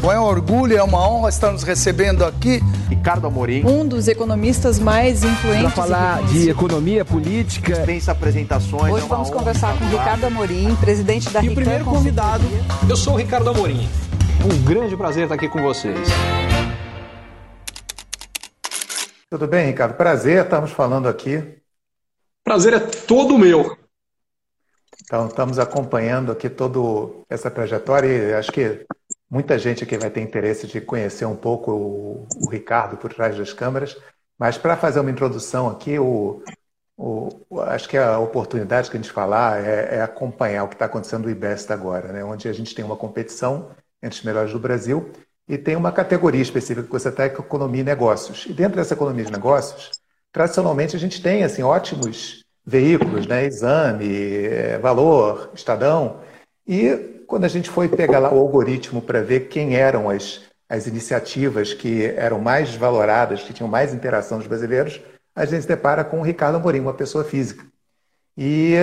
Bom, é um orgulho, é uma honra estar nos recebendo aqui. Ricardo Amorim. Um dos economistas mais influentes. Para falar de economia política. Dispensa apresentações. Hoje é vamos conversar com Ricardo Amorim, presidente da E o primeiro convidado, eu sou o Ricardo Amorim. Um grande prazer estar aqui com vocês. Tudo bem, Ricardo? Prazer, estamos falando aqui. Prazer é todo meu. Então, estamos acompanhando aqui toda essa trajetória e acho que muita gente aqui vai ter interesse de conhecer um pouco o, o Ricardo por trás das câmeras. Mas para fazer uma introdução aqui, o, o, acho que a oportunidade que a gente falar é, é acompanhar o que está acontecendo no IBEST agora, né? onde a gente tem uma competição entre os melhores do Brasil e tem uma categoria específica que você está, que é economia e negócios. E dentro dessa economia de negócios, tradicionalmente a gente tem assim ótimos veículos, né? Exame, é, Valor, Estadão. E quando a gente foi pegar lá o algoritmo para ver quem eram as, as iniciativas que eram mais valoradas, que tinham mais interação dos brasileiros, a gente se depara com o Ricardo Amorim, uma pessoa física. E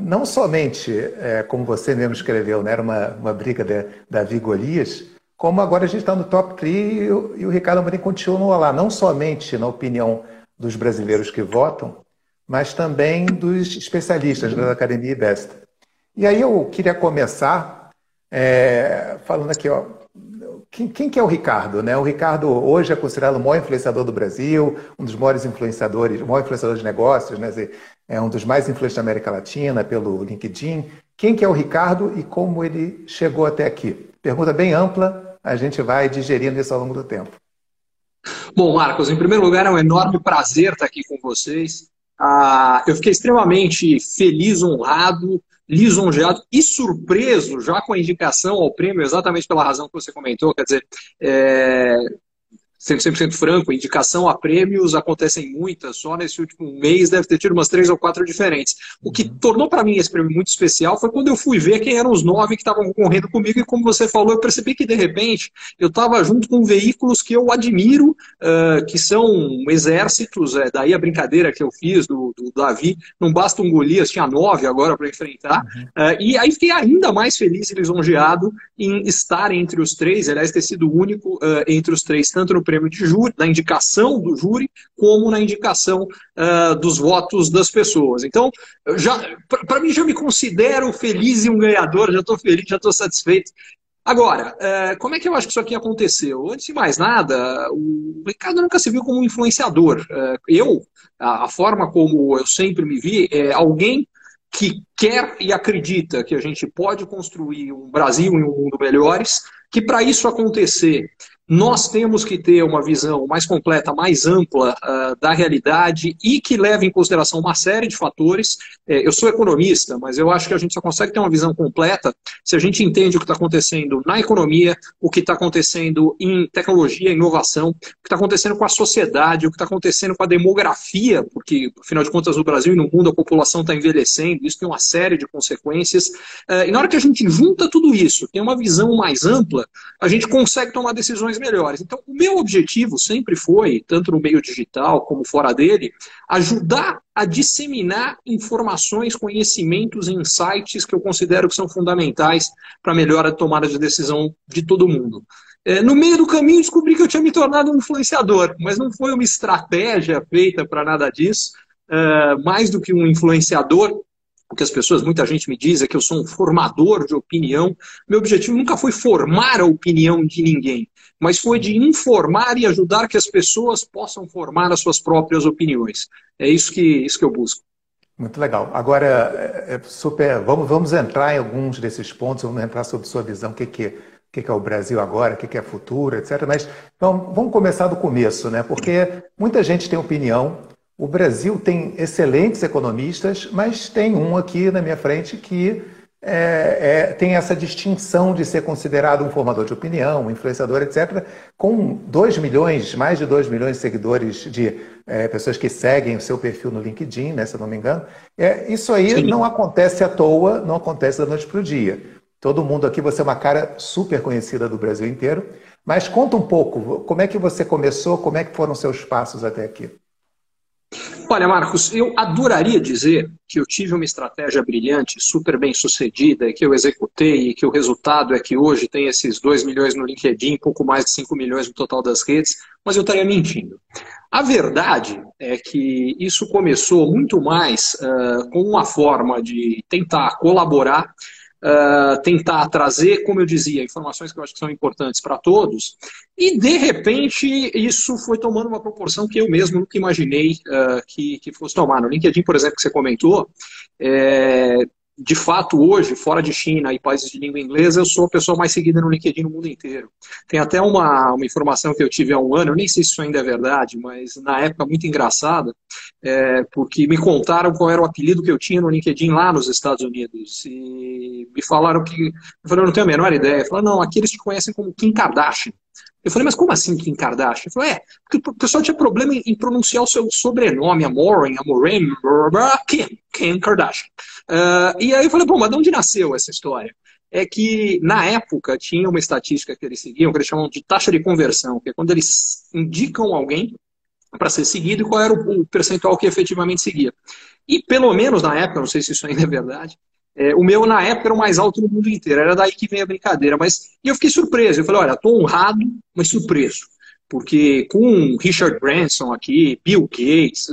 não somente, é, como você mesmo escreveu, né, era uma, uma briga de Davi Golias, como agora a gente está no top 3 e, e o Ricardo Amorim continua lá, não somente na opinião dos brasileiros que votam, mas também dos especialistas da Academia IBEST. E aí eu queria começar é, falando aqui, ó, quem, quem, que é o Ricardo? Né? O Ricardo hoje é considerado o maior influenciador do Brasil, um dos maiores influenciadores, maior influenciador de negócios, né? é um dos mais influentes da América Latina pelo LinkedIn. Quem que é o Ricardo e como ele chegou até aqui? Pergunta bem ampla, a gente vai digerindo isso ao longo do tempo. Bom, Marcos, em primeiro lugar, é um enorme prazer estar aqui com vocês. Ah, eu fiquei extremamente feliz, honrado, lisonjeado e surpreso já com a indicação ao prêmio, exatamente pela razão que você comentou. Quer dizer, é, sendo 100% franco, indicação a prêmios acontecem muitas, só nesse último mês deve ter tido umas três ou quatro diferentes. O que uhum. tornou para mim esse prêmio muito especial foi quando eu fui ver quem eram os nove que estavam concorrendo comigo e como você falou, eu percebi que de repente eu estava junto com veículos que eu admiro, uh, que são exércitos, é, daí a brincadeira que eu fiz do, do Davi, não basta um Golias, tinha nove agora para enfrentar, uh, e aí fiquei ainda mais feliz e lisonjeado em estar entre os três, aliás, ter sido o único uh, entre os três, tanto no prêmio prêmio de júri, na indicação do júri, como na indicação uh, dos votos das pessoas. Então, já para mim já me considero feliz e um ganhador, já estou feliz, já estou satisfeito. Agora, uh, como é que eu acho que isso aqui aconteceu? Antes de mais nada, o Ricardo nunca se viu como um influenciador. Uh, eu, a forma como eu sempre me vi, é alguém que quer e acredita que a gente pode construir um Brasil e um mundo melhores, que para isso acontecer nós temos que ter uma visão mais completa, mais ampla uh, da realidade e que leve em consideração uma série de fatores. É, eu sou economista, mas eu acho que a gente só consegue ter uma visão completa se a gente entende o que está acontecendo na economia, o que está acontecendo em tecnologia, inovação, o que está acontecendo com a sociedade, o que está acontecendo com a demografia, porque, afinal de contas, no Brasil e no mundo a população está envelhecendo, isso tem uma série de consequências. Uh, e na hora que a gente junta tudo isso, tem uma visão mais ampla, a gente consegue tomar decisões melhores. Então, o meu objetivo sempre foi, tanto no meio digital como fora dele, ajudar a disseminar informações, conhecimentos, insights que eu considero que são fundamentais para a melhora de tomada de decisão de todo mundo. É, no meio do caminho, descobri que eu tinha me tornado um influenciador, mas não foi uma estratégia feita para nada disso. É, mais do que um influenciador, o que as pessoas, muita gente me diz é que eu sou um formador de opinião. Meu objetivo nunca foi formar a opinião de ninguém, mas foi de informar e ajudar que as pessoas possam formar as suas próprias opiniões. É isso que, isso que eu busco. Muito legal. Agora, é, é super. Vamos, vamos entrar em alguns desses pontos, vamos entrar sobre sua visão, o que, que, que, que é o Brasil agora, o que, que é futuro, etc. Mas então, vamos começar do começo, né? Porque muita gente tem opinião, o Brasil tem excelentes economistas, mas tem um aqui na minha frente que é, é, tem essa distinção de ser considerado um formador de opinião, um influenciador, etc., com 2 milhões, mais de 2 milhões de seguidores, de é, pessoas que seguem o seu perfil no LinkedIn, né, se eu não me engano. É, isso aí Sim. não acontece à toa, não acontece da noite para o dia. Todo mundo aqui, você é uma cara super conhecida do Brasil inteiro. Mas conta um pouco, como é que você começou, como é que foram seus passos até aqui? Olha, Marcos, eu adoraria dizer que eu tive uma estratégia brilhante, super bem sucedida, que eu executei e que o resultado é que hoje tem esses 2 milhões no LinkedIn, pouco mais de 5 milhões no total das redes, mas eu estaria mentindo. A verdade é que isso começou muito mais uh, com uma forma de tentar colaborar uh, tentar trazer, como eu dizia, informações que eu acho que são importantes para todos, e de repente isso foi tomando uma proporção que eu mesmo nunca imaginei uh, que, que fosse tomar. No LinkedIn, por exemplo, que você comentou, é, de fato, hoje, fora de China e países de língua inglesa, eu sou a pessoa mais seguida no LinkedIn no mundo inteiro. Tem até uma, uma informação que eu tive há um ano, eu nem sei se isso ainda é verdade, mas na época muito engraçada, é, porque me contaram qual era o apelido que eu tinha no LinkedIn lá nos Estados Unidos. E me falaram que. Eu falei, não tenho a menor ideia. Falaram, não, aqui eles te conhecem como Kim Kardashian. Eu falei, mas como assim Kim Kardashian? Ele falou, é, porque o pessoal tinha problema em, pronunciar o seu sobrenome, Amoren, Amorem, Kim, Kim Kardashian. Uh, e aí eu falei, bom, mas de onde nasceu essa história? É que, na época, tinha uma estatística que eles seguiam, que eles chamam de taxa de conversão, que é quando eles indicam alguém para ser seguido e qual era o, percentual que efetivamente seguia. E, pelo menos na época, não sei se isso ainda é verdade, é, o meu, na época, era o mais alto no mundo inteiro. Era daí que vem a brincadeira. Mas e eu fiquei surpreso. Eu falei, olha, estou honrado, mas surpreso. Porque com Richard Branson aqui, Bill Gates,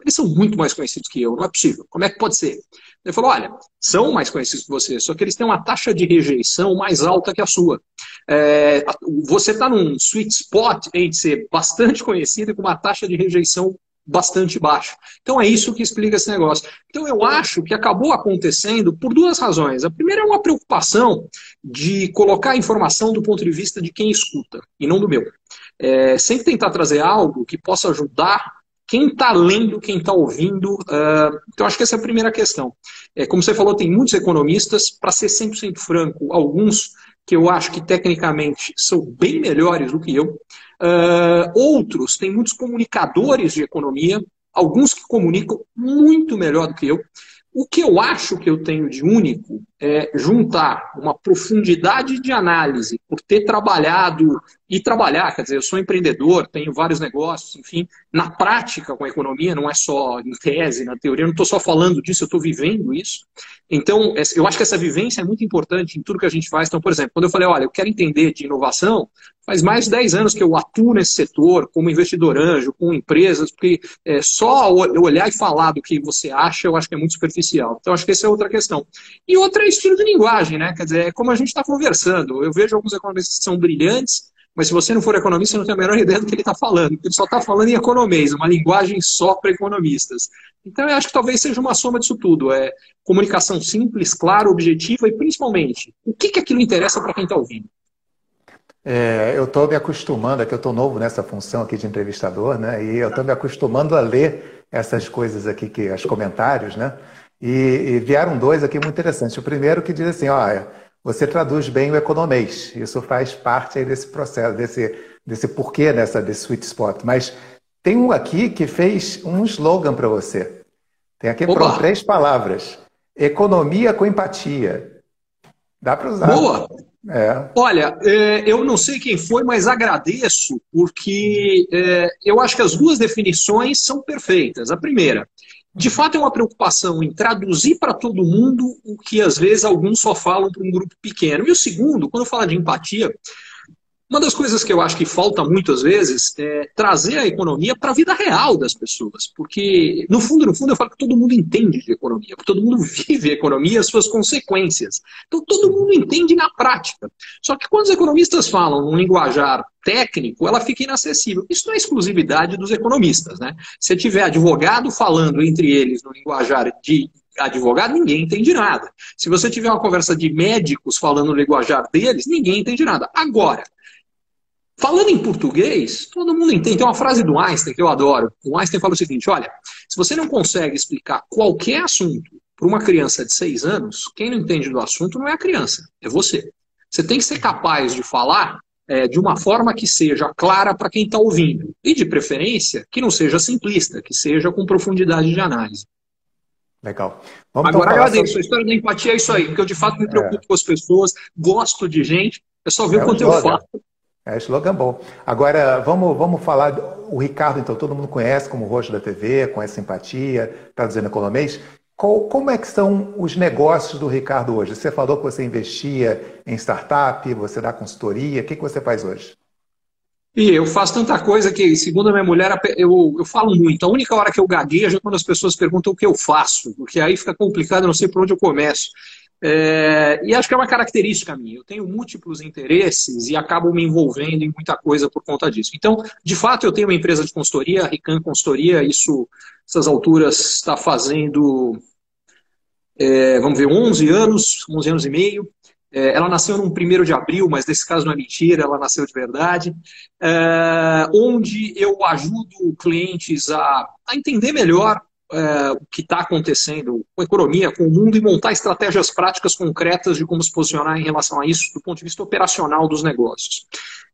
eles são muito mais conhecidos que eu. Não é possível. Como é que pode ser? Ele falou, olha, são mais conhecidos que você, só que eles têm uma taxa de rejeição mais alta que a sua. É, você está num sweet spot de ser bastante conhecido e com uma taxa de rejeição bastante baixo. Então é isso que explica esse negócio. Então eu acho que acabou acontecendo por duas razões. A primeira é uma preocupação de colocar a informação do ponto de vista de quem escuta e não do meu. É, sempre tentar trazer algo que possa ajudar quem está lendo, quem está ouvindo. Uh, então acho que essa é a primeira questão. É, como você falou, tem muitos economistas, para ser 100% franco, alguns que eu acho que tecnicamente são bem melhores do que eu. Uh, outros têm muitos comunicadores de economia, alguns que comunicam muito melhor do que eu. O que eu acho que eu tenho de único é juntar uma profundidade de análise por ter trabalhado e trabalhar, quer dizer, eu sou empreendedor, tenho vários negócios, enfim, na prática com a economia, não é só em tese, na teoria, eu não estou só falando disso, eu estou vivendo isso. Então, eu acho que essa vivência é muito importante em tudo que a gente faz. Então, por exemplo, quando eu falei, olha, eu quero entender de inovação, faz mais de 10 anos que eu atuo nesse setor, como investidor anjo, com empresas, porque é, só olhar e falar do que você acha, eu acho que é muito superficial. Então, acho que essa é outra questão. E outra estilo de linguagem, né? Quer dizer, é como a gente está conversando. Eu vejo alguns economistas que são brilhantes, mas se você não for economista, você não tem a menor ideia do que ele está falando. Ele só está falando em economês, uma linguagem só para economistas. Então, eu acho que talvez seja uma soma disso tudo. É comunicação simples, clara, objetiva e, principalmente, o que, que aquilo interessa para quem está ouvindo. É, eu estou me acostumando, é que eu estou novo nessa função aqui de entrevistador, né? E eu estou me acostumando a ler essas coisas aqui, que, os comentários, né? E, e vieram dois aqui muito interessantes. O primeiro que diz assim, olha, você traduz bem o economês. Isso faz parte desse processo, desse, desse porquê nessa desse sweet spot. Mas tem um aqui que fez um slogan para você. Tem aqui por três palavras: economia com empatia. Dá para usar. Boa. É. Olha, é, eu não sei quem foi, mas agradeço, porque é, eu acho que as duas definições são perfeitas. A primeira, de fato é uma preocupação em traduzir para todo mundo o que às vezes alguns só falam para um grupo pequeno. E o segundo, quando eu falo de empatia, uma das coisas que eu acho que falta muitas vezes é trazer a economia para a vida real das pessoas. Porque, no fundo, no fundo, eu falo que todo mundo entende de economia, porque todo mundo vive a economia e as suas consequências. Então, todo mundo entende na prática. Só que quando os economistas falam num linguajar técnico, ela fica inacessível. Isso não é exclusividade dos economistas. Né? Se tiver advogado falando entre eles no linguajar de advogado, ninguém entende nada. Se você tiver uma conversa de médicos falando no linguajar deles, ninguém entende nada. Agora, Falando em português, todo mundo entende. Tem uma frase do Einstein que eu adoro. O Einstein fala o seguinte: olha, se você não consegue explicar qualquer assunto para uma criança de seis anos, quem não entende do assunto não é a criança, é você. Você tem que ser capaz de falar é, de uma forma que seja clara para quem está ouvindo. E, de preferência, que não seja simplista, que seja com profundidade de análise. Legal. Vamos Agora, então agradeço. Sobre... A história da empatia é isso aí, porque eu, de fato, me preocupo é. com as pessoas, gosto de gente. É só ver é o quanto eu faço. É slogan bom. Agora, vamos, vamos falar. O Ricardo, então, todo mundo conhece como rosto da TV, conhece simpatia, traduzindo economês. Qual, como é que são os negócios do Ricardo hoje? Você falou que você investia em startup, você dá consultoria. O que, que você faz hoje? E eu faço tanta coisa que, segundo a minha mulher, eu, eu falo muito. A única hora que eu gaguejo é quando as pessoas perguntam o que eu faço, porque aí fica complicado, eu não sei por onde eu começo. É, e acho que é uma característica minha. Eu tenho múltiplos interesses e acabo me envolvendo em muita coisa por conta disso. Então, de fato, eu tenho uma empresa de consultoria, a Rican Consultoria, isso, essas alturas, está fazendo, é, vamos ver, 11 anos, 11 anos e meio. É, ela nasceu no 1 de abril, mas nesse caso não é mentira, ela nasceu de verdade. É, onde eu ajudo clientes a, a entender melhor é, o que está acontecendo com a economia, com o mundo e montar estratégias práticas concretas de como se posicionar em relação a isso do ponto de vista operacional dos negócios.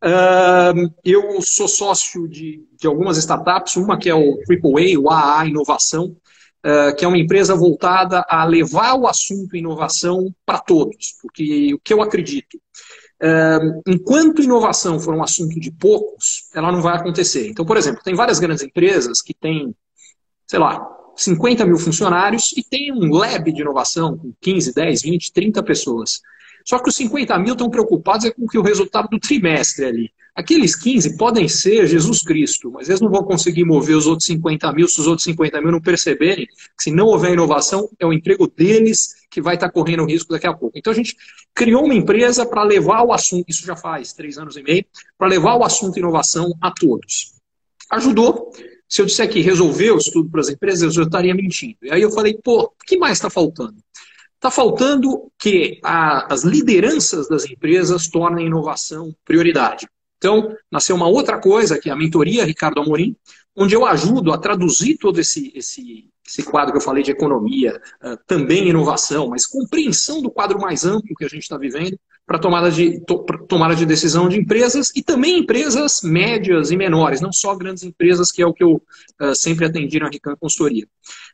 Uh, eu sou sócio de, de algumas startups, uma que é o AAA, o AA Inovação, uh, que é uma empresa voltada a levar o assunto inovação para todos, porque o que eu acredito, Uh, enquanto inovação for um assunto de poucos, ela não vai acontecer. Então, por exemplo, tem várias grandes empresas que têm, sei lá, 50 mil funcionários e tem um lab de inovação com 15, 10, 20, 30 pessoas. Só que os 50 mil estão preocupados é com o resultado do trimestre ali. Aqueles 15 podem ser Jesus Cristo, mas eles não vão conseguir mover os outros 50 mil se os outros 50 mil não perceberem que se não houver inovação, é o emprego deles que vai estar correndo risco daqui a pouco. Então a gente criou uma empresa para levar o assunto, isso já faz três anos e meio, para levar o assunto inovação a todos. Ajudou, se eu disser que resolveu isso tudo para as empresas, eu estaria mentindo. E aí eu falei, pô, o que mais está faltando? Está faltando que a, as lideranças das empresas tornem a inovação prioridade. Então, nasceu uma outra coisa, que é a mentoria Ricardo Amorim, onde eu ajudo a traduzir todo esse, esse, esse quadro que eu falei de economia, uh, também inovação, mas compreensão do quadro mais amplo que a gente está vivendo para tomada de, to, tomada de decisão de empresas e também empresas médias e menores, não só grandes empresas, que é o que eu uh, sempre atendi na Rican Consultoria.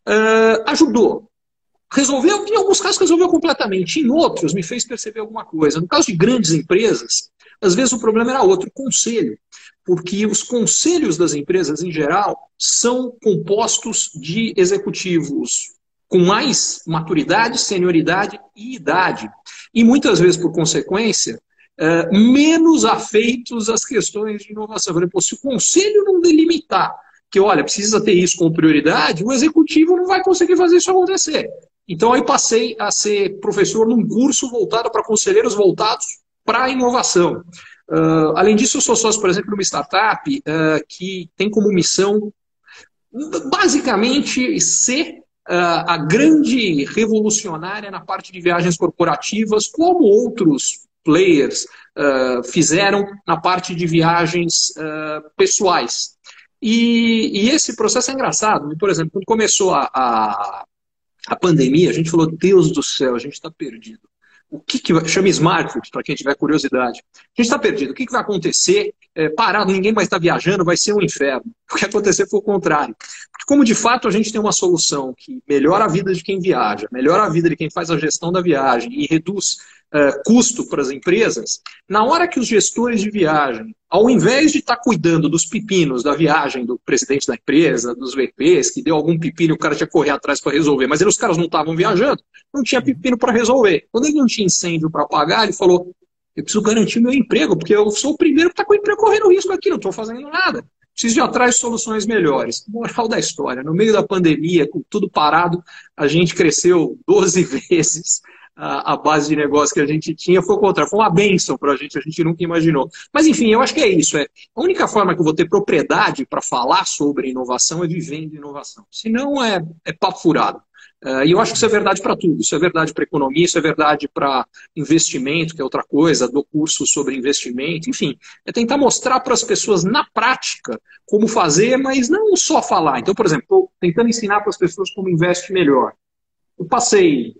Uh, ajudou. Resolveu, em alguns casos resolveu completamente, em outros me fez perceber alguma coisa. No caso de grandes empresas, às vezes o problema era outro, conselho. Porque os conselhos das empresas, em geral, são compostos de executivos com mais maturidade, senioridade e idade. E muitas vezes, por consequência, é, menos afeitos às questões de inovação. Falei, se o conselho não delimitar que, olha, precisa ter isso como prioridade, o executivo não vai conseguir fazer isso acontecer. Então, aí passei a ser professor num curso voltado para conselheiros voltados para a inovação. Uh, além disso, eu sou sócio, por exemplo, de uma startup uh, que tem como missão basicamente ser a grande revolucionária na parte de viagens corporativas, como outros players uh, fizeram na parte de viagens uh, pessoais. E, e, esse processo é engraçado. Por exemplo, quando começou a, a, a pandemia, a gente falou: Deus do céu, a gente está perdido. O que, que vai. Chama Smartfoot, para quem tiver curiosidade. A gente está perdido. O que, que vai acontecer? É, parado, ninguém mais está viajando, vai ser um inferno. O que acontecer foi o contrário. Porque como de fato a gente tem uma solução que melhora a vida de quem viaja, melhora a vida de quem faz a gestão da viagem e reduz uh, custo para as empresas, na hora que os gestores de viagem, ao invés de estar tá cuidando dos pepinos da viagem do presidente da empresa, dos VPs, que deu algum pepino o cara tinha que correr atrás para resolver, mas os caras não estavam viajando, não tinha pepino para resolver. Quando ele não tinha incêndio para apagar, ele falou: eu preciso garantir meu emprego, porque eu sou o primeiro que está com o emprego correndo risco aqui, não estou fazendo nada. Preciso de atrás soluções melhores. Moral da história, no meio da pandemia, com tudo parado, a gente cresceu 12 vezes a, base de negócio que a gente tinha. Foi o contrário, foi uma benção para a gente, a gente nunca imaginou. Mas enfim, eu acho que é isso. É, a única forma que eu vou ter propriedade para falar sobre inovação é vivendo inovação. Senão é, é papo furado. Uh, e eu acho que isso é verdade para tudo. Isso é verdade para economia, isso é verdade para investimento, que é outra coisa, do curso sobre investimento. Enfim, é tentar mostrar para as pessoas na prática como fazer, mas não só falar. Então, por exemplo, estou tentando ensinar para as pessoas como investe melhor. Eu passei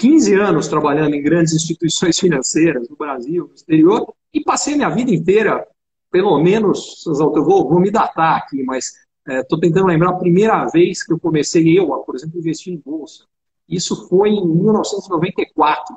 15 anos trabalhando em grandes instituições financeiras no Brasil, no exterior, e passei minha vida inteira, pelo menos, eu vou, vou me datar aqui, mas Estou é, tentando lembrar a primeira vez que eu comecei, eu, por exemplo, investir em bolsa. Isso foi em 1994,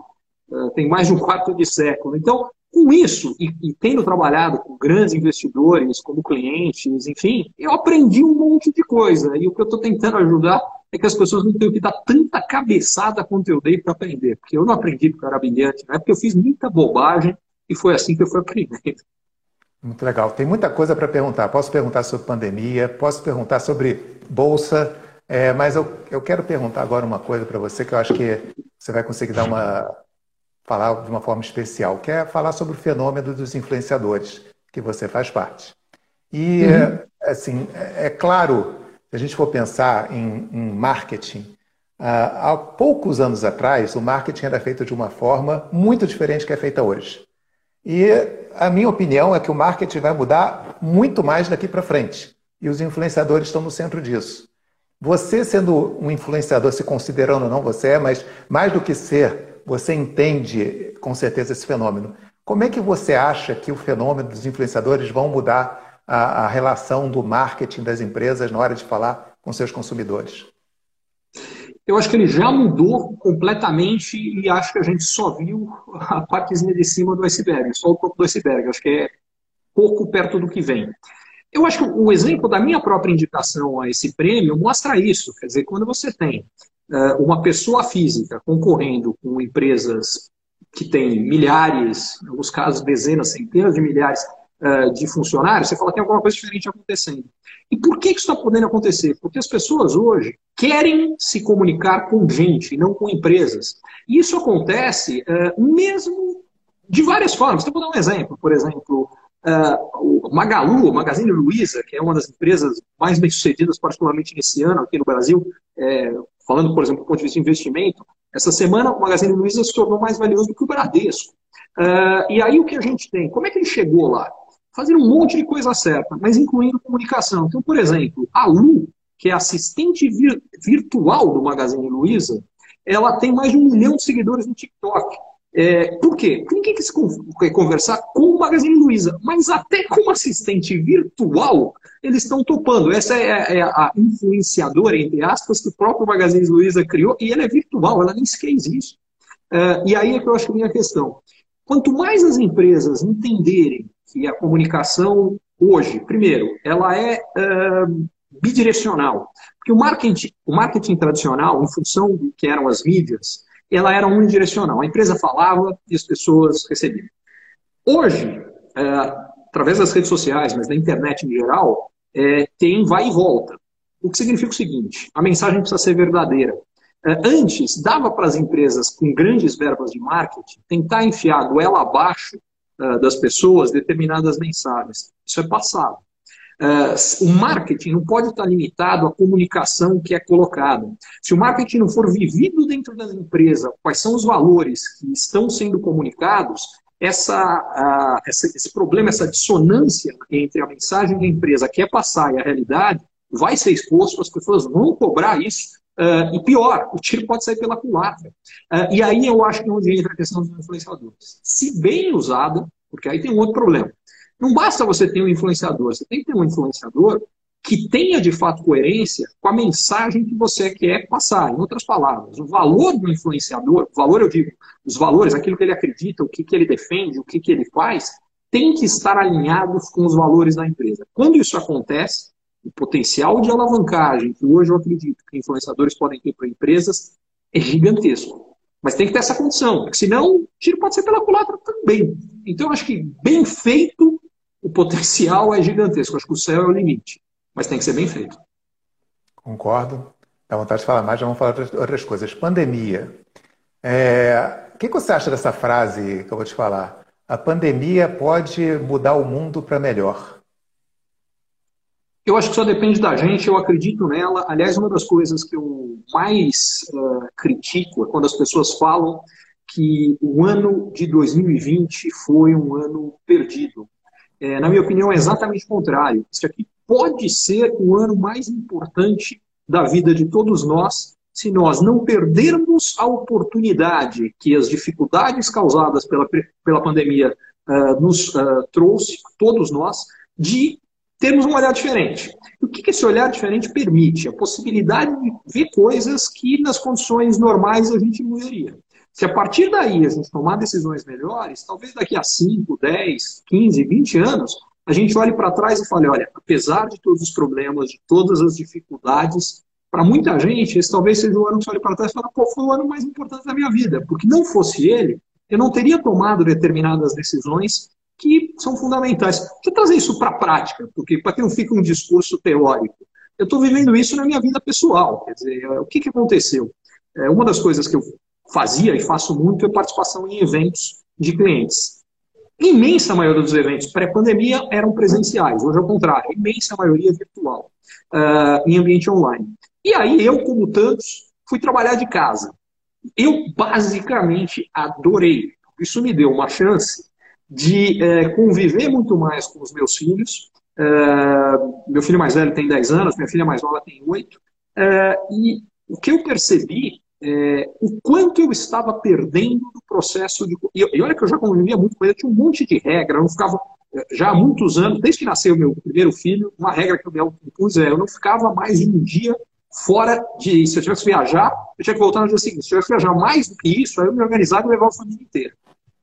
é, tem mais de um quarto de século. Então, Com isso, e, e, tendo trabalhado com grandes investidores, como clientes, enfim, eu aprendi um monte de coisa. E o que eu estou tentando ajudar é que as pessoas não tenham que dar tanta cabeçada quanto eu dei para aprender. Porque eu não aprendi porque eu era brilhante, né? porque eu fiz muita bobagem e foi assim que eu fui aprendendo. Muito legal. Tem muita coisa para perguntar. Posso perguntar sobre pandemia, posso perguntar sobre bolsa, é, mas eu, eu quero perguntar agora uma coisa para você que eu acho que você vai conseguir dar uma, falar de uma forma especial, que é falar sobre o fenômeno dos influenciadores, que você faz parte. E, uhum. assim, é, é claro, se a gente for pensar em, em marketing, ah, há poucos anos atrás, o marketing era feito de uma forma muito diferente que é feita hoje. E a minha opinião é que o marketing vai mudar muito mais daqui para frente. E os influenciadores estão no centro disso. Você, sendo um influenciador, se considerando ou não você é, mas mais do que ser, você entende com certeza esse fenômeno. Como é que você acha que o fenômeno dos influenciadores vão mudar a, a relação do marketing das empresas na hora de falar com seus consumidores? Eu acho que ele já mudou completamente e acho que a gente só viu a partezinha de cima do iceberg, só o topo do iceberg. Acho que é pouco perto do que vem. Eu acho que o exemplo da minha própria indicação a esse prêmio mostra isso. Quer dizer, quando você tem uma pessoa física concorrendo com empresas que têm milhares, em alguns casos dezenas, centenas de milhares eh, de funcionários, você fala que tem alguma coisa diferente acontecendo. E por que isso está podendo acontecer? Porque as pessoas hoje querem se comunicar com gente, não com empresas. E isso acontece eh, mesmo de várias formas. Então, vou dar um exemplo. Por exemplo, o Magalu, o Magazine Luiza, que é uma das empresas mais bem-sucedidas, particularmente nesse ano aqui no Brasil, é, falando, por exemplo, do ponto de vista de investimento, essa semana o Magazine Luiza se tornou mais valioso do que o Bradesco. Uh, e aí o que a gente tem? Como é que ele chegou lá? Fazendo um monte de coisa certa, mas incluindo comunicação. Então, por exemplo, a Lu, que é assistente vir virtual do Magazine Luiza, ela tem mais de um milhão de seguidores no TikTok. É, por quê? Porque ninguém quer conversar com o Magazine Luiza, mas até com assistente virtual eles estão topando. Essa é, é, a influenciadora, entre aspas, que o próprio Magazine Luiza criou, e ela é virtual, ela nem sequer existe. Uh, e aí é que eu acho que a minha questão. Quanto mais as empresas entenderem que a comunicação hoje, primeiro, ela é bidirecional. Porque o marketing, o marketing tradicional, em função do que eram as mídias, ela era unidirecional. A empresa falava e as pessoas recebiam. Hoje, é, através das redes sociais, mas da internet em geral, é, tem vai e volta. O que significa o seguinte: a mensagem precisa ser verdadeira. É, antes, dava para as empresas com grandes verbas de marketing tentar enfiar goela abaixo é, das pessoas determinadas mensagens. Isso é passado. Uh, o marketing não pode estar limitado à comunicação que é colocada. Se o marketing não for vivido dentro da empresa, quais são os valores que estão sendo comunicados, essa, uh, essa, esse problema, essa dissonância entre a mensagem da empresa que é passar e a realidade, vai ser exposto, as pessoas vão cobrar isso, uh, e pior, o tiro pode sair pela culatra. e aí eu acho que é onde entra a questão dos influenciadores. Se bem usada, porque aí tem um outro problema. Não basta você ter um influenciador, você tem que ter um influenciador que tenha de fato coerência com a mensagem que você quer passar. Em outras palavras, o valor do influenciador, o valor eu digo, os valores, aquilo que ele acredita, o que, que ele defende, o que, que ele faz, tem que estar alinhados com os valores da empresa. Quando isso acontece, o potencial de alavancagem que hoje eu acredito que influenciadores podem ter para empresas é gigantesco. Mas tem que ter essa condição, porque senão o tiro pode ser pela culatra também. Então, eu acho que bem feito o potencial é gigantesco. Acho que o céu é o limite. Mas tem que ser bem feito. Concordo. Dá vontade de falar mais, já vamos falar de outras coisas. Pandemia. É... O que você acha dessa frase que eu vou te falar? A pandemia pode mudar o mundo para melhor. Eu acho que só depende da gente, eu acredito nela. Aliás, uma das coisas que eu mais uh, critico é quando as pessoas falam que o ano de 2020 foi um ano perdido. É, na minha opinião, é exatamente o contrário. Isso aqui pode ser o ano mais importante da vida de todos nós, se nós não perdermos a oportunidade que as dificuldades causadas pela, pela pandemia uh, nos uh, trouxe, todos nós, de termos um olhar diferente. E o que esse olhar diferente permite? A possibilidade de ver coisas que nas condições normais a gente não veria. Se a partir daí a gente tomar decisões melhores, talvez daqui a 5, 10, 15, 20 anos, a gente olhe para trás e fale, olha, apesar de todos os problemas, de todas as dificuldades, para muita gente, esse talvez seja o ano que você olha para trás e fala, pô, foi o ano mais importante da minha vida, porque não fosse ele, eu não teria tomado determinadas decisões que são fundamentais. Deixa trazer isso para a prática, porque para que não fique um discurso teórico. Eu estou vivendo isso na minha vida pessoal. Quer dizer, o que, que aconteceu? É, uma das coisas que eu fazia e faço muito é participação em eventos de clientes. A imensa maioria dos eventos pré-pandemia eram presenciais, hoje é o contrário, a imensa maioria é virtual, uh, em ambiente online. E aí eu, como tantos, fui trabalhar de casa. Eu basicamente adorei. Isso me deu uma chance de é, conviver muito mais com os meus filhos. É, meu filho mais velho tem 10 anos, minha filha mais nova tem 8. É, e o que eu percebi é o quanto eu estava perdendo no processo de. E, olha que eu já convivia muito com ele, tinha um monte de regra, eu não ficava. É, já há muitos anos, desde que nasceu meu primeiro filho, uma regra que eu me impus é: eu não ficava mais um dia fora de. Se eu tivesse que viajar, eu tinha que voltar no dia seguinte. Se eu tivesse que viajar mais do que isso, aí eu me organizava e levava a família inteira.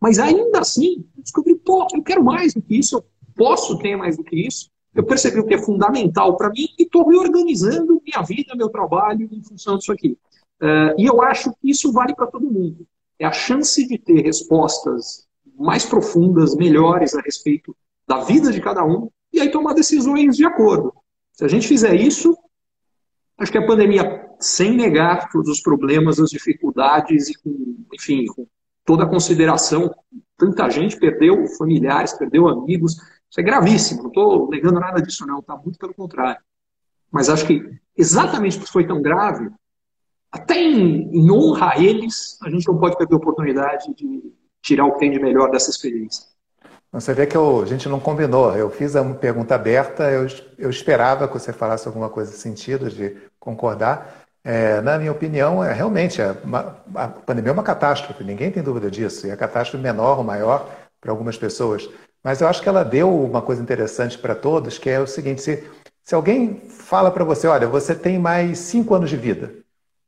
Mas ainda assim, eu descobri, pô, eu quero mais do que isso, eu posso ter mais do que isso. Eu percebi o que é fundamental para mim e estou reorganizando minha vida, meu trabalho em função disso aqui. Uh, e eu acho que isso vale para todo mundo. É a chance de ter respostas mais profundas, melhores a respeito da vida de cada um e aí tomar decisões de acordo. Se a gente fizer isso, acho que a pandemia, sem negar todos os problemas, as dificuldades e com, enfim, com toda a consideração, tanta gente perdeu familiares, perdeu amigos, isso é gravíssimo, não estou negando nada disso não, está muito pelo contrário. Mas acho que exatamente porque foi tão grave, até em, em honra a eles, a gente não pode perder a oportunidade de tirar o que tem de melhor dessa experiência. Você vê que eu, a gente não combinou. Eu fiz uma pergunta aberta, eu, eu esperava que você falasse alguma coisa sentido, de concordar. É, na minha opinião, é realmente é uma, a pandemia é uma catástrofe, ninguém tem dúvida disso. E a catástrofe menor ou maior para algumas pessoas. Mas eu acho que ela deu uma coisa interessante para todos, que é o seguinte: se, se alguém fala para você, olha, você tem mais cinco anos de vida,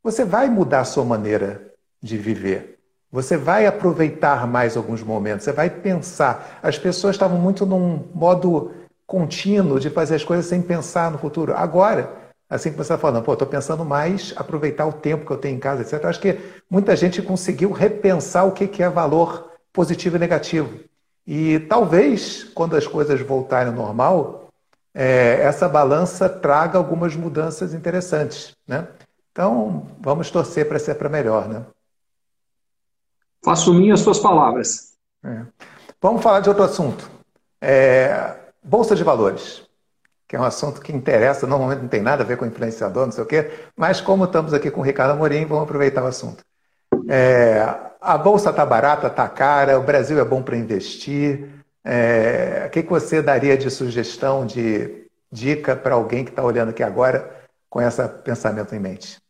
você vai mudar a sua maneira de viver. Você vai aproveitar mais alguns momentos, você vai pensar. As pessoas estavam muito num modo contínuo de fazer as coisas sem pensar no futuro. Agora, assim que você está falando, pô, estou pensando mais aproveitar o tempo que eu tenho em casa, etc. Acho que muita gente conseguiu repensar o que é valor positivo e negativo. E talvez, quando as coisas voltarem ao normal, é, essa balança traga algumas mudanças interessantes. Né? Então, vamos torcer para ser para melhor. Né? Faço minhas suas palavras. É. Vamos falar de outro assunto. É, Bolsa de Valores, que é um assunto que interessa, normalmente não tem nada a ver com influenciador, não sei o quê, mas como estamos aqui com o Ricardo Amorim, vamos aproveitar o assunto. É, a Bolsa está barata, está cara, o Brasil é bom para investir. É, o que, que você daria de sugestão, de dica para alguém que está olhando aqui agora com esse pensamento em mente?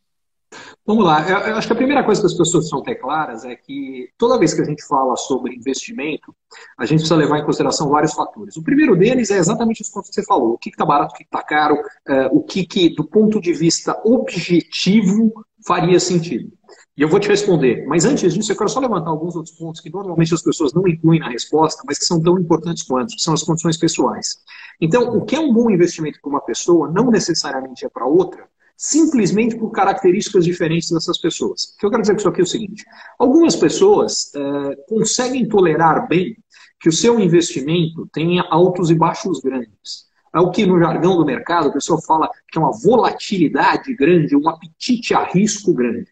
Vamos lá. Eu acho que a primeira coisa que as pessoas precisam ter claras é que toda vez que a gente fala sobre investimento, a gente precisa levar em consideração vários fatores. O primeiro deles é exatamente isso que você falou: o que está barato, o que está caro, é, o que, que, do ponto de vista objetivo, faria sentido. E eu vou te responder. Mas antes disso, eu quero só levantar alguns outros pontos que normalmente as pessoas não incluem na resposta, mas que são tão importantes quanto, que são as condições pessoais. Então, o que é um bom investimento para uma pessoa não necessariamente é para outra, simplesmente por características diferentes dessas pessoas. O que eu quero dizer com isso aqui é o seguinte: algumas pessoas é, conseguem tolerar bem que o seu investimento tenha altos e baixos grandes. É o que no jargão do mercado a pessoa fala que é uma volatilidade grande, um apetite a risco grande.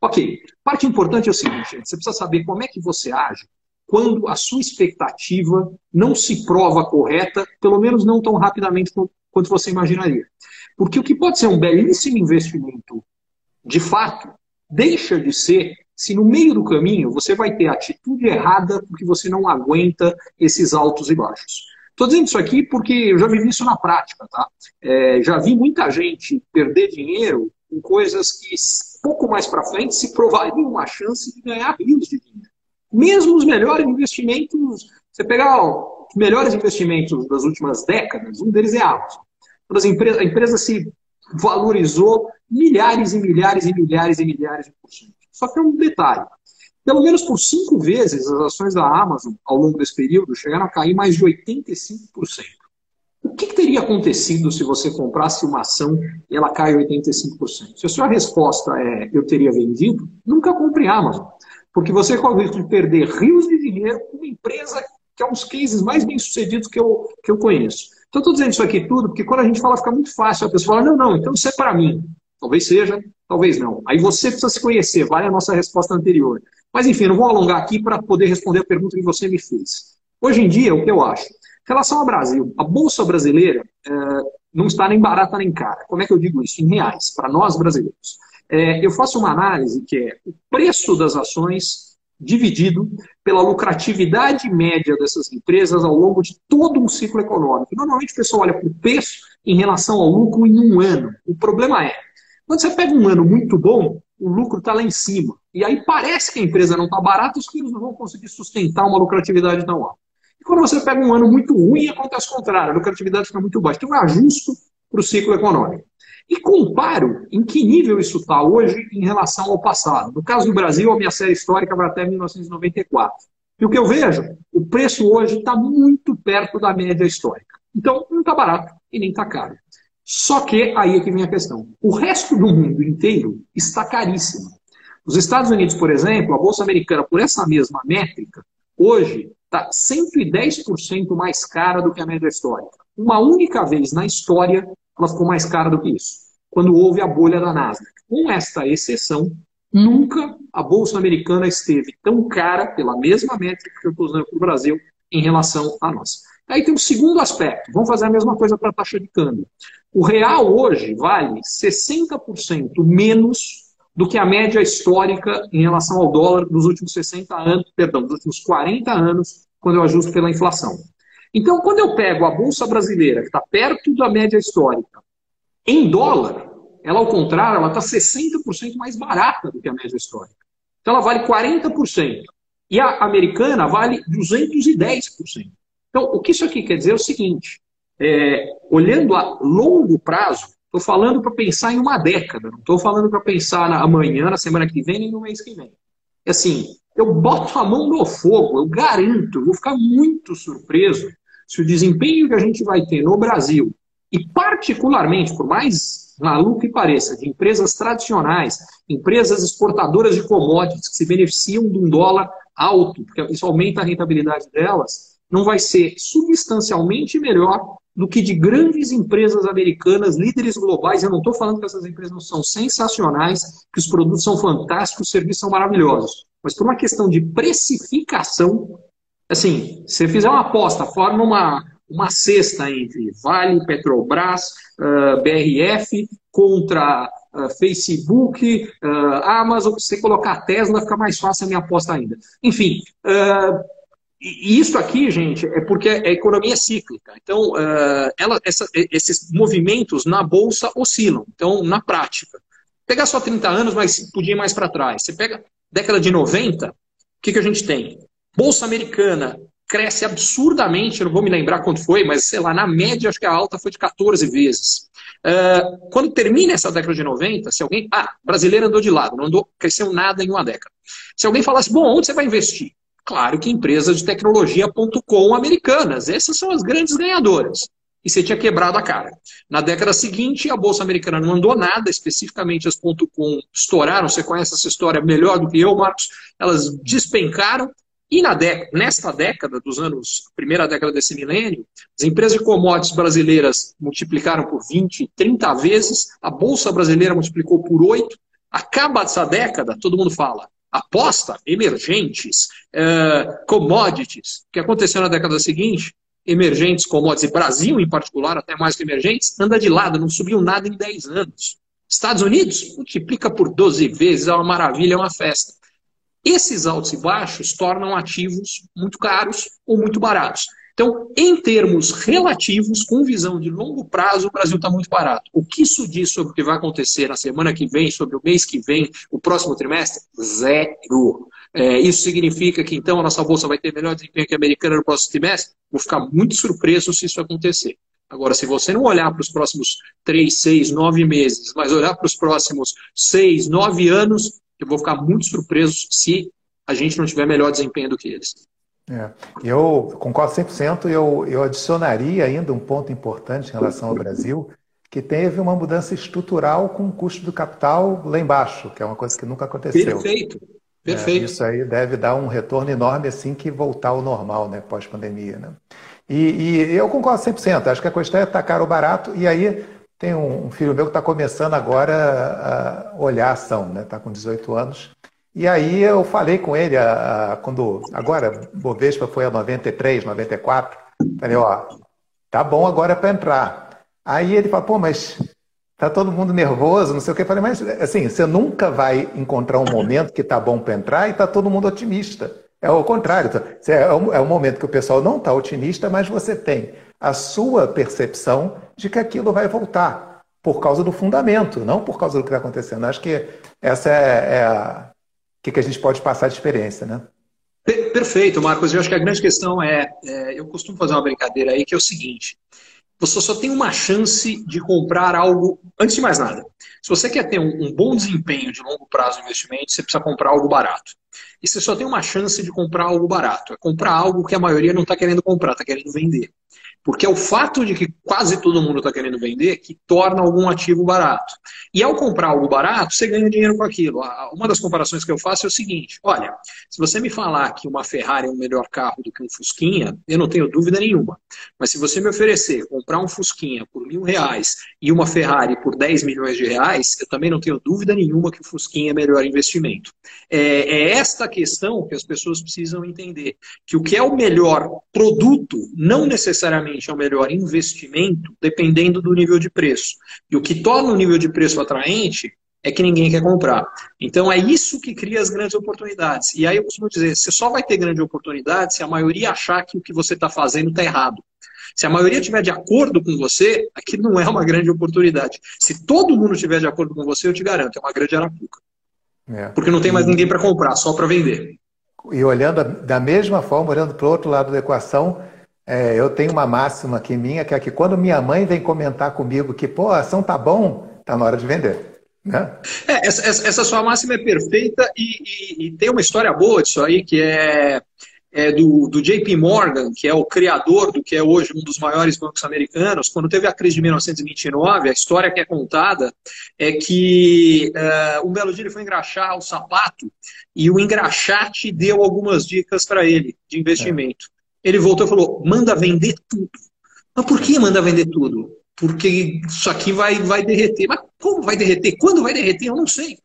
Ok, parte importante é o seguinte, gente, você precisa saber como é que você age quando a sua expectativa não se prova correta, pelo menos não tão rapidamente quanto você imaginaria. Porque o que pode ser um belíssimo investimento, de fato, deixa de ser se no meio do caminho você vai ter atitude errada porque você não aguenta esses altos e baixos. Estou dizendo isso aqui porque eu já vivi isso na prática, tá? É, já vi muita gente perder dinheiro em coisas que pouco mais para frente se provariam uma chance de ganhar rios de dinheiro. Mesmo os melhores investimentos, você pegar melhores investimentos das últimas décadas, um deles é a Amazon. As empresas, a empresa se valorizou milhares e milhares e milhares e milhares de por cento. Só que é um detalhe. Pelo menos por cinco vezes, as ações da Amazon, ao longo desse período, chegaram a cair mais de 85%. O que, que teria acontecido se você comprasse uma ação e ela cai 85%? Se a sua resposta é eu teria vendido, nunca compre Amazon. Porque você corre o risco de perder rios de dinheiro com uma empresa que é um dos cases mais bem sucedidos que eu, que eu conheço. Então, estou dizendo isso aqui tudo porque quando a gente fala, fica muito fácil. A pessoa fala, não, não, então isso é para mim. Talvez seja, talvez não. Aí você precisa se conhecer, vale a nossa resposta anterior. Mas, enfim, não vou alongar aqui para poder responder a pergunta que você me fez. Hoje em dia, o que eu acho? Em relação ao Brasil, a Bolsa Brasileira é, não está nem barata nem cara. Como é que eu digo isso? Em reais, para nós brasileiros. É, eu faço uma análise que é o preço das ações dividido pela lucratividade média dessas empresas ao longo de todo um ciclo econômico. Normalmente o pessoal olha para o preço em relação ao lucro em um ano. O problema é, quando você pega um ano muito bom, o lucro está lá em cima. E aí parece que a empresa não está barata, os filhos não vão conseguir sustentar uma lucratividade tão alta. E quando você pega um ano muito ruim, acontece o contrário, a lucratividade fica muito baixa. Tem um ajuste para o ciclo econômico. E comparo em que nível isso está hoje em relação ao passado. No caso do Brasil, a minha série histórica vai até 1994. E o que eu vejo, o preço hoje está muito perto da média histórica. Então, não está barato e nem está caro. Só que aí é que vem a questão. O resto do mundo inteiro está caríssimo. Os Estados Unidos, por exemplo, a Bolsa Americana, por essa mesma métrica, hoje está 110% mais cara do que a média histórica. Uma única vez na história, ela ficou mais cara do que isso. Quando houve a bolha da Nasdaq. Com esta exceção, nunca a Bolsa Americana esteve tão cara, pela mesma métrica que eu estou usando para o Brasil, em relação a nós. Aí tem um segundo aspecto. Vamos fazer a mesma coisa para a taxa de câmbio. O real hoje vale 60% menos do que a média histórica em relação ao dólar dos últimos 60 anos, perdão, dos últimos 40 anos, quando eu ajusto pela inflação. Então, quando eu pego a Bolsa Brasileira, que está perto da média histórica, em dólar, ela, ao contrário, ela está 60% mais barata do que a média histórica. Então, ela vale 40%. E a americana vale 210%. Então, o que isso aqui quer dizer é o seguinte: é, olhando a longo prazo, estou falando para pensar em uma década, não estou falando para pensar na, amanhã, na semana que vem, nem no mês que vem. É assim, eu boto a mão no fogo, eu garanto, eu vou ficar muito surpreso se o desempenho que a gente vai ter no Brasil, e particularmente, por mais maluco que pareça, de empresas tradicionais, empresas exportadoras de commodities que se beneficiam de um dólar alto, porque isso aumenta a rentabilidade delas, não vai ser substancialmente melhor do que de grandes empresas americanas, líderes globais. Eu não estou falando que essas empresas não são sensacionais, que os produtos são fantásticos, os serviços são maravilhosos. Mas por uma questão de precificação, assim, se fizer uma aposta, forma uma, uma cesta entre Vale, Petrobras, uh, ah, BRF contra uh, Facebook, uh, Amazon, se você colocar Tesla, fica mais fácil a minha aposta ainda. Enfim, e isso aqui, gente, é porque a economia é cíclica. Então, ela, essa, esses movimentos na bolsa oscilam. Então, na prática, pegar só 30 anos, mas podia ir mais para trás. Você pega década de 90, o que, que a gente tem? Bolsa americana cresce absurdamente, eu não vou me lembrar quanto foi, mas sei lá, na média acho que a alta foi de 14 vezes. Uh, quando termina essa década de 90, se alguém. Ah, brasileiro andou de lado, não andou, cresceu nada em uma década. Se alguém falasse, bom, onde você vai investir? Claro que empresas de tecnologia.com americanas. Essas são as grandes ganhadoras. E você tinha quebrado a cara. Na década seguinte, a Bolsa Americana não andou nada, especificamente as .com estouraram. Você conhece essa história melhor do que eu, Marcos. Elas despencaram. E na década, nesta década dos anos, primeira década desse milênio, as empresas de commodities brasileiras multiplicaram por 20, 30 vezes, a Bolsa Brasileira multiplicou por 8. Acaba essa década, todo mundo fala, aposta, emergentes, uh, commodities, que aconteceu na década seguinte, emergentes, commodities, e Brasil em particular, até mais que emergentes, anda de lado, não subiu nada em 10 anos. Estados Unidos multiplica por 12 vezes, é uma maravilha, é uma festa. Esses altos e baixos tornam ativos muito caros ou muito baratos. Então, em termos relativos, com visão de longo prazo, o Brasil está muito barato. O que isso diz sobre o que vai acontecer na semana que vem, sobre o mês que vem, o próximo trimestre? Zero. É, isso significa que então a nossa bolsa vai ter melhor desempenho que a americana no próximo trimestre? Vou ficar muito surpreso se isso acontecer. Agora, se você não olhar para os próximos três, seis, nove meses, mas olhar para os próximos seis, nove anos, eu vou ficar muito surpreso se a gente não tiver melhor desempenho do que eles. É. Eu concordo 100%. Eu, eu adicionaria ainda um ponto importante em relação ao Brasil, que teve uma mudança estrutural com o custo do capital lá embaixo, que é uma coisa que nunca aconteceu. Perfeito. Perfeito. É, isso aí deve dar um retorno enorme assim que voltar ao normal, né, pós-pandemia. Né? E, e, eu concordo 100%. Acho que a questão é estar caro ou barato. E aí tem um, filho meu que está começando agora a olhar a ação, né? Está com 18 anos. E aí eu falei com ele, a, a, quando agora Bovespa foi a 93, 94, falei, ó, tá bom agora para entrar. Aí ele falou, pô, mas tá todo mundo nervoso, não sei o que. Eu falei, mas assim, você nunca vai encontrar um momento que tá bom para entrar e tá todo mundo otimista. É o contrário. É um, é um momento que o pessoal não está otimista, mas você tem a sua percepção de que aquilo vai voltar por causa do fundamento, não por causa do que está acontecendo. Acho que essa é, é a que, que a gente pode passar de experiência, né? Perfeito, Marcos. Eu acho que a grande questão é, é, eu costumo fazer uma brincadeira aí que é o seguinte: você só tem uma chance de comprar algo antes de mais nada. Se você quer ter um, um bom desempenho de longo prazo no investimento, você precisa comprar algo barato. E você só tem uma chance de comprar algo barato. É comprar algo que a maioria não está querendo comprar, está querendo vender. Porque é o fato de que quase todo mundo está querendo vender que torna algum ativo barato. E ao comprar algo barato, você ganha dinheiro com aquilo. Uma das comparações que eu faço é o seguinte: olha, se você me falar que uma Ferrari é um melhor carro do que um Fusquinha, eu não tenho dúvida nenhuma. Mas se você me oferecer comprar um Fusquinha por mil reais e uma Ferrari por 10 milhões de reais, eu também não tenho dúvida nenhuma que o Fusquinha é melhor investimento. É, é esta questão que as pessoas precisam entender: que o que é o melhor produto não necessariamente necessariamente é o melhor investimento, dependendo do nível de preço. E o que torna o nível de preço atraente é que ninguém quer comprar. Então é isso que cria as grandes oportunidades. E aí eu costumo dizer, você só vai ter grande oportunidade se a maioria achar que o que você está fazendo está errado. Se a maioria estiver de acordo com você, aquilo não é uma grande oportunidade. Se todo mundo estiver de acordo com você, eu te garanto, é uma grande arapuca. É. Porque não tem mais ninguém para comprar, só para vender. E olhando da mesma forma, olhando para o outro lado da equação, é, eu tenho uma máxima aqui minha, que é que quando minha mãe vem comentar comigo que, pô, a ação tá bom, tá na hora de vender. Né? É, essa, essa, sua máxima é perfeita e, e, e, tem uma história boa disso aí, que é, é do, do, JP Morgan, que é o criador do que é hoje um dos maiores bancos americanos. Quando teve a crise de 1929, a história que é contada é que uh, um belo dia ele foi engraxar o sapato e o engraxate deu algumas dicas para ele de investimento. É. Ele voltou e falou: manda vender tudo. Mas por que manda vender tudo? Porque isso aqui vai, vai derreter. Mas como vai derreter? Quando vai derreter? Eu não sei.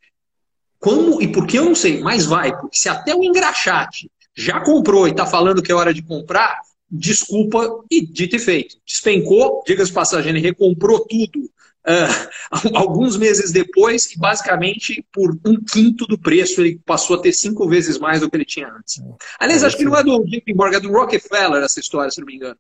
Como e por que eu não sei, mas vai. Porque se até o engraxate já comprou e está falando que é hora de comprar, desculpa e dito e feito. Despencou, diga-se passagem, ele recomprou tudo uh, alguns meses depois, e basicamente por um quinto do preço, ele passou a ter cinco vezes mais do que ele tinha antes. Aliás, acho que não é do JP Morgan, é do Rockefeller essa história, se não me engano.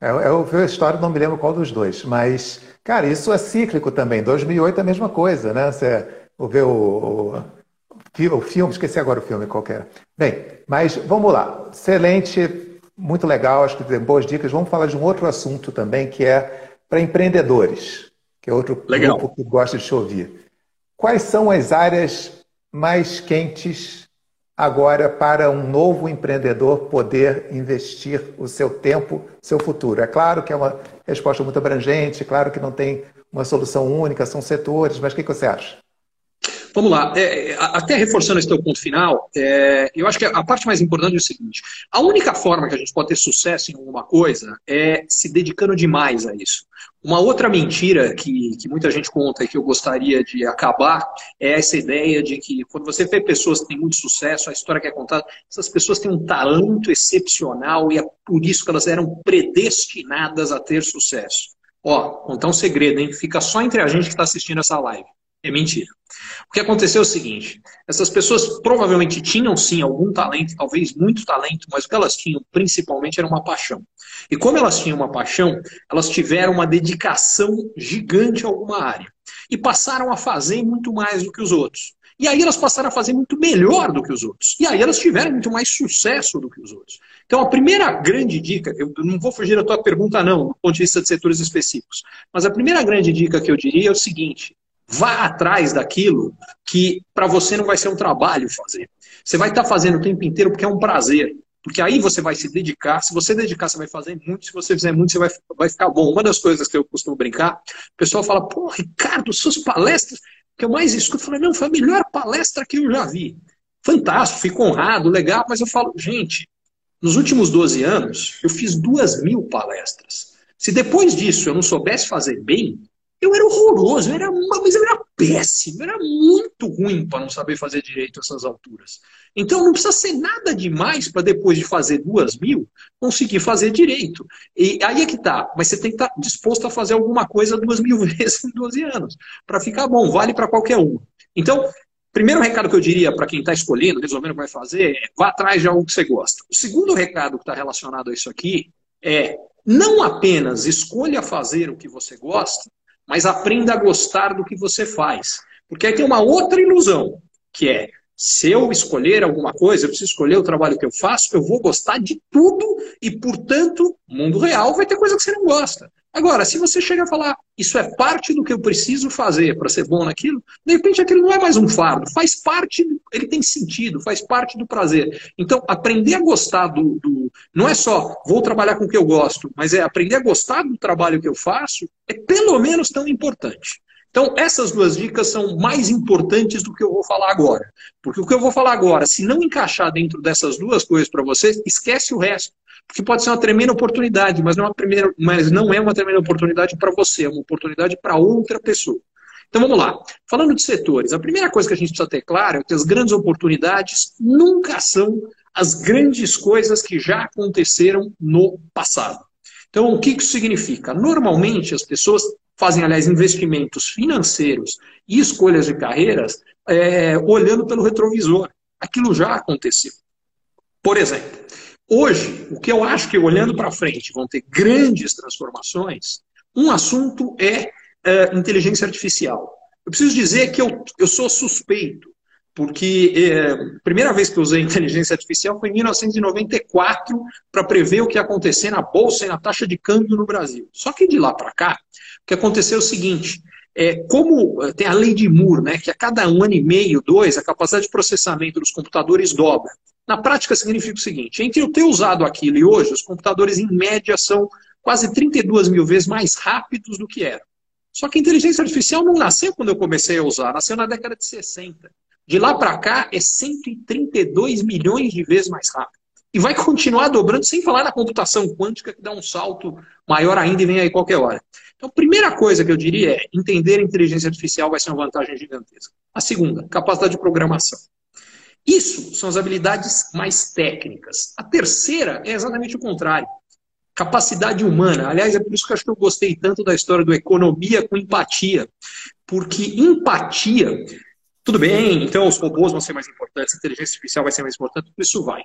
É, eu vi a história, não me lembro qual dos dois, mas, cara, isso é cíclico também. 2008 é a mesma coisa, né? Você vê o, o, o filme, esqueci agora o filme qualquer. Bem, mas vamos lá. Excelente, muito legal, acho que tem boas dicas. Vamos falar de um outro assunto também, que é para empreendedores que é outro Legal. grupo que gosta de te ouvir. Quais são as áreas mais quentes agora para um novo empreendedor poder investir o seu tempo, seu futuro? É claro que é uma resposta muito abrangente, claro que não tem uma solução única, são setores, mas o que você acha? Vamos lá, é, é até reforçando esse teu ponto final, é, eu acho que a parte mais importante é o seguinte: a única forma que a gente pode ter sucesso em alguma coisa é se dedicando demais a isso. Uma outra mentira que, que muita gente conta e que eu gostaria de acabar é essa ideia de que quando você vê pessoas que têm muito sucesso, a história que é contada, essas pessoas têm um talento excepcional e é por isso que elas eram predestinadas a ter sucesso. Ó, contar um segredo, hein? Fica só entre a gente que está assistindo essa live. É mentira. O que aconteceu é o seguinte: essas pessoas provavelmente tinham sim algum talento, talvez muito talento, mas o que elas tinham principalmente era uma paixão. E como elas tinham uma paixão, elas tiveram uma dedicação gigante a alguma área. E passaram a fazer muito mais do que os outros. E aí elas passaram a fazer muito melhor do que os outros. E aí elas tiveram muito mais sucesso do que os outros. Então a primeira grande dica, eu não vou fugir da tua pergunta não, do ponto de vista de setores específicos, mas a primeira grande dica que eu diria é o seguinte: Vá atrás daquilo que para você não vai ser um trabalho fazer. Você vai estar tá fazendo o tempo inteiro porque é um prazer. Porque aí você vai se dedicar. Se você dedicar, você vai fazer muito. Se você fizer muito, você vai, vai ficar bom. Uma das coisas que eu costumo brincar, o pessoal fala, pô, Ricardo, suas palestras, que eu mais escuto, eu falo, não, foi a melhor palestra que eu já vi. Fantástico, fico honrado, legal, mas eu falo, gente, nos últimos 12 anos, eu fiz duas mil palestras. Se depois disso eu não soubesse fazer bem, eu era horroroso, eu era, mas eu era péssimo, eu era muito ruim para não saber fazer direito essas alturas. Então não precisa ser nada demais para depois de fazer duas mil, conseguir fazer direito. E aí é que tá, mas você tem que estar tá disposto a fazer alguma coisa duas mil vezes em 12 anos, para ficar bom, vale para qualquer um. Então, primeiro recado que eu diria para quem está escolhendo, resolvendo o que vai fazer, é vá atrás de algo que você gosta. O segundo recado que está relacionado a isso aqui é não apenas escolha fazer o que você gosta, mas aprenda a gostar do que você faz. Porque aí tem uma outra ilusão, que é, se eu escolher alguma coisa, eu preciso escolher o trabalho que eu faço, eu vou gostar de tudo e, portanto, mundo real vai ter coisa que você não gosta. Agora, se você chega a falar, isso é parte do que eu preciso fazer para ser bom naquilo, de repente aquilo não é mais um fardo, faz parte, ele tem sentido, faz parte do prazer. Então, aprender a gostar do, do, Não é só vou trabalhar com o que eu gosto, mas é aprender a gostar do trabalho que eu faço, é pelo menos tão importante. Então, essas duas dicas são mais importantes do que eu vou falar agora. Porque o que eu vou falar agora, se não encaixar dentro dessas duas coisas para você, esquece o resto. Porque pode ser uma tremenda oportunidade, mas não é uma, primeira, mas não é uma tremenda oportunidade para você, é uma oportunidade para outra pessoa. Então vamos lá. Falando de setores, a primeira coisa que a gente precisa ter claro é que as grandes oportunidades nunca são as grandes coisas que já aconteceram no passado. Então, o que isso significa? Normalmente, as pessoas fazem, aliás, investimentos financeiros e escolhas de carreiras é, olhando pelo retrovisor. Aquilo já aconteceu. Por exemplo, Hoje, o que eu acho que olhando para frente vão ter grandes transformações, um assunto é, é inteligência artificial. Eu preciso dizer que eu, eu sou suspeito, porque é, a primeira vez que usei inteligência artificial foi em 1994 para prever o que ia acontecer na bolsa e na taxa de câmbio no Brasil. Só que de lá para cá, o que aconteceu é o seguinte: é, como é, tem a lei de Moore, né, que a cada um ano e meio, dois, a capacidade de processamento dos computadores dobra. Na prática, significa o seguinte: entre eu ter usado aquilo e hoje, os computadores, em média, são quase 32 mil vezes mais rápidos do que eram. Só que a inteligência artificial não nasceu quando eu comecei a usar, nasceu na década de 60. De lá para cá, é 132 milhões de vezes mais rápido. E vai continuar dobrando, sem falar na computação quântica, que dá um salto maior ainda e vem aí qualquer hora. Então, a primeira coisa que eu diria é entender a inteligência artificial vai ser uma vantagem gigantesca. A segunda, capacidade de programação. Isso são as habilidades mais técnicas. A terceira é exatamente o contrário. Capacidade humana. Aliás, é por isso que eu acho que eu gostei tanto da história do economia com empatia. Porque empatia, tudo bem, então os robôs vão ser mais importantes, a inteligência artificial vai ser mais importante, tudo isso vai.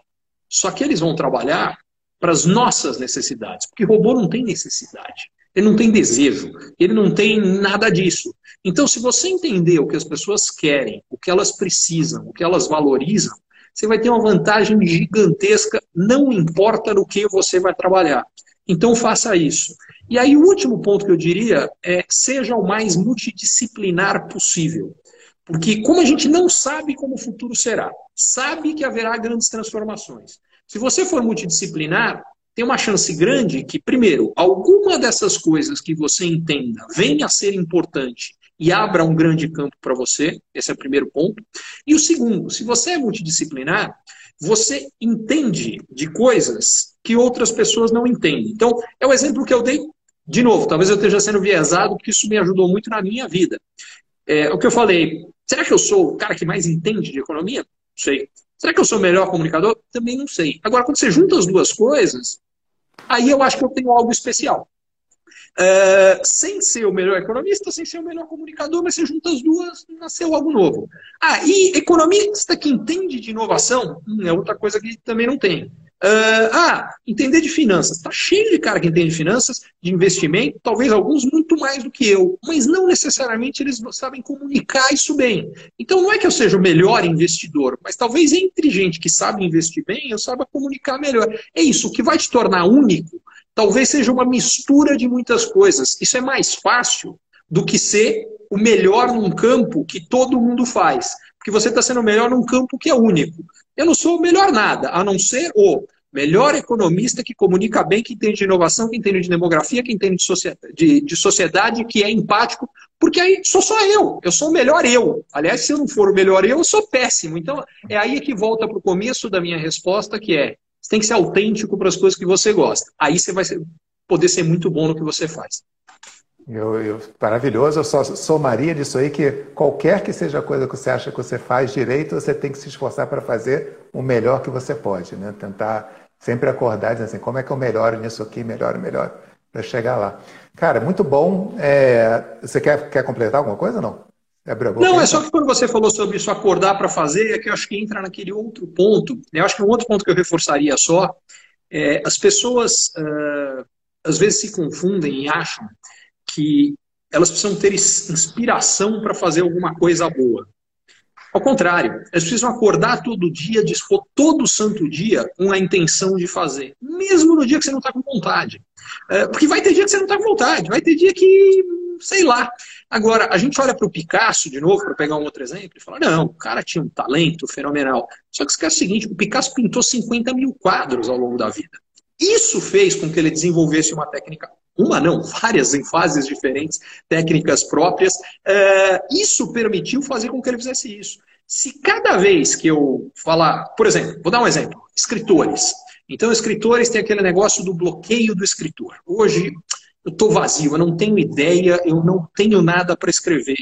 Só que eles vão trabalhar para as nossas necessidades, porque robô não tem necessidade. Ele não tem desejo, ele não tem nada disso. Então, se você entender o que as pessoas querem, o que elas precisam, o que elas valorizam, você vai ter uma vantagem gigantesca, não importa no que você vai trabalhar. Então, faça isso. E aí, o último ponto que eu diria é seja o mais multidisciplinar possível. Porque, como a gente não sabe como o futuro será, sabe que haverá grandes transformações. Se você for multidisciplinar, tem uma chance grande que, primeiro, alguma dessas coisas que você entenda venha a ser importante e abra um grande campo para você. Esse é o primeiro ponto. E o segundo, se você é multidisciplinar, você entende de coisas que outras pessoas não entendem. Então, é o exemplo que eu dei. De novo, talvez eu esteja sendo viesado, porque isso me ajudou muito na minha vida. É, o que eu falei, será que eu sou o cara que mais entende de economia? Não sei. Será que eu sou o melhor comunicador? Também não sei. Agora, quando você junta as duas coisas, aí eu acho que eu tenho algo especial. Uh, sem ser o melhor economista, sem ser o melhor comunicador, mas você junta as duas, nasceu algo novo. Ah, e economista que entende de inovação, hum, é outra coisa que também não tem. Uh, ah, entender de finanças. Está cheio de cara que entende de finanças, de investimento, talvez alguns muito mais do que eu, mas não necessariamente eles sabem comunicar isso bem. Então não é que eu seja o melhor investidor, mas talvez entre gente que sabe investir bem, eu saiba comunicar melhor. É isso, o que vai te tornar único, talvez seja uma mistura de muitas coisas. Isso é mais fácil do que ser o melhor num campo que todo mundo faz. Porque você está sendo melhor num campo que é único. Eu não sou o melhor nada, a não ser o melhor economista que comunica bem, que entende de inovação, que entende de demografia, que entende de sociedade, de, de sociedade, que é empático, porque aí sou só eu, eu sou o melhor eu. Aliás, se eu não for o melhor eu, eu sou péssimo. Então, é aí que volta para o começo da minha resposta, que é, você tem que ser autêntico para as coisas que você gosta. Aí você vai ser, poder ser muito bom no que você faz. Eu, eu, maravilhoso, eu só somaria disso aí que qualquer que seja a coisa que você acha que você faz direito, você tem que se esforçar para fazer o melhor que você pode, né? Tentar sempre acordar dizendo assim, como é que eu melhoro nisso aqui, melhoro, melhoro, para chegar lá. Cara, muito bom. É... Você quer, quer completar alguma coisa ou não? Não, é só que quando você falou sobre isso acordar para fazer, é que eu acho que entra naquele outro ponto. Eu acho que um outro ponto que eu reforçaria só é as pessoas uh, às vezes se confundem e acham que elas precisam ter inspiração para fazer alguma coisa boa. Ao contrário, elas precisam acordar todo dia, dispor todo santo dia com a intenção de fazer, mesmo no dia que você não está com vontade. É, porque vai ter dia que você não está com vontade, vai ter dia que, sei lá. Agora, a gente olha para o Picasso, de novo, para pegar um outro exemplo, e fala: não, o cara tinha um talento fenomenal. Só que esquece o seguinte: o Picasso pintou 50 mil quadros ao longo da vida. Isso fez com que ele desenvolvesse uma técnica uma não, várias em fases diferentes, técnicas próprias. É, isso permitiu fazer com que ele fizesse isso. Se cada vez que eu falar, por exemplo, vou dar um exemplo, escritores. Então, escritores têm aquele negócio do bloqueio do escritor. Hoje eu estou vazio, eu não tenho ideia, eu não tenho nada para escrever.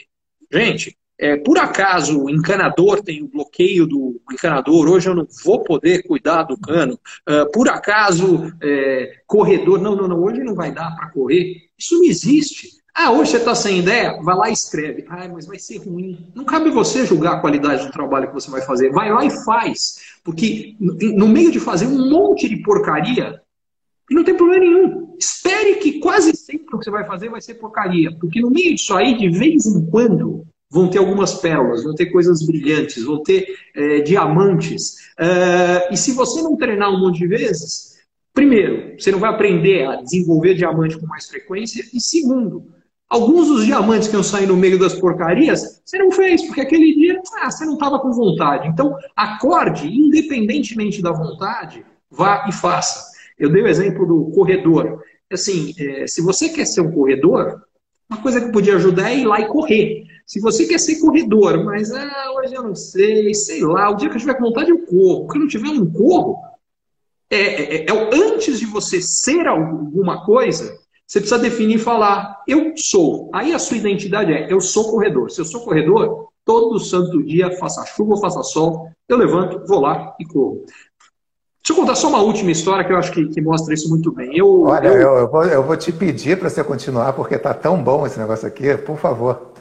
Gente, é, por acaso o encanador tem o bloqueio do encanador, hoje eu não vou poder cuidar do cano. É, por acaso, é, corredor, não, não, não, hoje não vai dar para correr. Isso não existe. Ah, hoje você está sem ideia? Vai lá e escreve. Ah, mas vai ser ruim. Não cabe você julgar a qualidade do trabalho que você vai fazer. Vai lá e faz. Porque no meio de fazer um monte de porcaria, não tem problema nenhum. Espere que quase sempre o que você vai fazer vai ser porcaria. Porque no meio disso aí, de vez em quando, vão ter algumas pérolas, vão ter coisas brilhantes, vão ter é, diamantes. É, e se você não treinar um monte de vezes, primeiro, você não vai aprender a desenvolver diamante com mais frequência, e segundo, alguns dos diamantes que eu saí no meio das porcarias, você não fez, porque aquele dia ah, você não estava com vontade. Então, acorde, independentemente da vontade, vá e faça. Eu dei o exemplo do corredor. Assim, é, se você quer ser um corredor, uma coisa que podia ajudar é ir lá e correr. Se você quer ser corredor, mas ah, hoje eu não sei, sei lá, o dia que eu tiver com vontade eu corro. Porque não tiver um corro, é, é, é, é, antes de você ser alguma coisa, você precisa definir e falar, eu sou. Aí a sua identidade é, eu sou corredor. Se eu sou corredor, todo santo dia, faça chuva ou faça sol, eu levanto, vou lá e corro. Deixa eu contar só uma última história que eu acho que, que mostra isso muito bem. Eu, Olha, eu... Eu, eu, vou, eu vou te pedir para você continuar, porque está tão bom esse negócio aqui, por favor.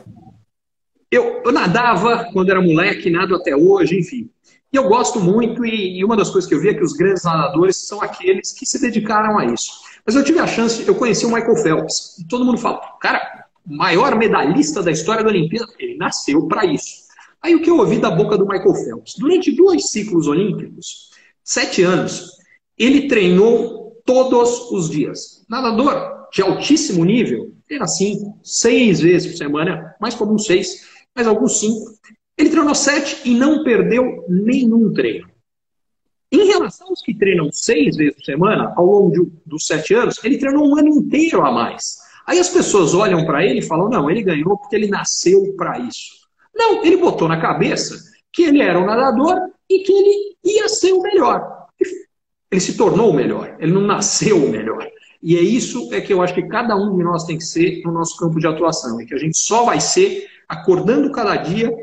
Eu, eu, nadava quando era moleque, nado até hoje, enfim. E eu gosto muito, e, e, uma das coisas que eu vi é que os grandes nadadores são aqueles que se dedicaram a isso. Mas eu tive a chance, eu conheci o Michael Phelps. E todo mundo fala, cara, maior medalhista da história da Olimpíada, ele nasceu para isso. Aí o que eu ouvi da boca do Michael Phelps? Durante dois ciclos olímpicos, sete anos, ele treinou todos os dias. Nadador de altíssimo nível, treina cinco, seis vezes por semana, mais comum seis mas alguns cinco. Ele treinou sete e não perdeu nenhum treino. Em relação aos que treinam seis vezes por semana, ao longo de, dos sete anos, ele treinou um ano inteiro a mais. Aí as pessoas olham para ele e falam: não, ele ganhou porque ele nasceu para isso. Não, ele botou na cabeça que ele era um nadador e que ele ia ser o melhor. Ele se tornou o melhor, ele não nasceu o melhor. E é isso é que eu acho que cada um de nós tem que ser no nosso campo de atuação, e que a gente só vai ser acordando cada dia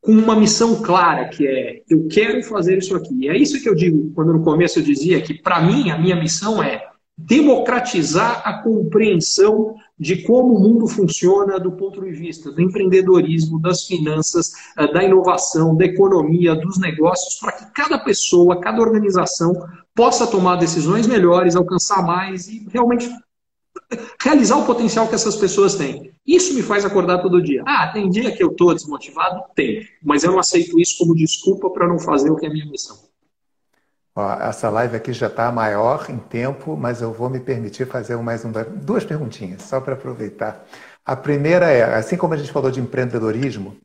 com uma missão clara, que é eu quero fazer isso aqui. E é isso que eu digo quando no começo eu dizia que para mim a minha missão é democratizar a compreensão de como o mundo funciona do ponto de vista do empreendedorismo, das finanças, eh, da inovação, da economia, dos negócios, para que cada pessoa, cada organização possa tomar decisões melhores, alcançar mais e realmente realizar o potencial que essas pessoas têm. Isso me faz acordar todo dia. Ah, tem dia que eu estou desmotivado? Tem. Mas eu não aceito isso como desculpa para não fazer o que é minha missão. Ó, essa live aqui já está maior em tempo, mas eu vou me permitir fazer mais um, duas perguntinhas, só para aproveitar. A primeira é, assim como a gente falou de empreendedorismo,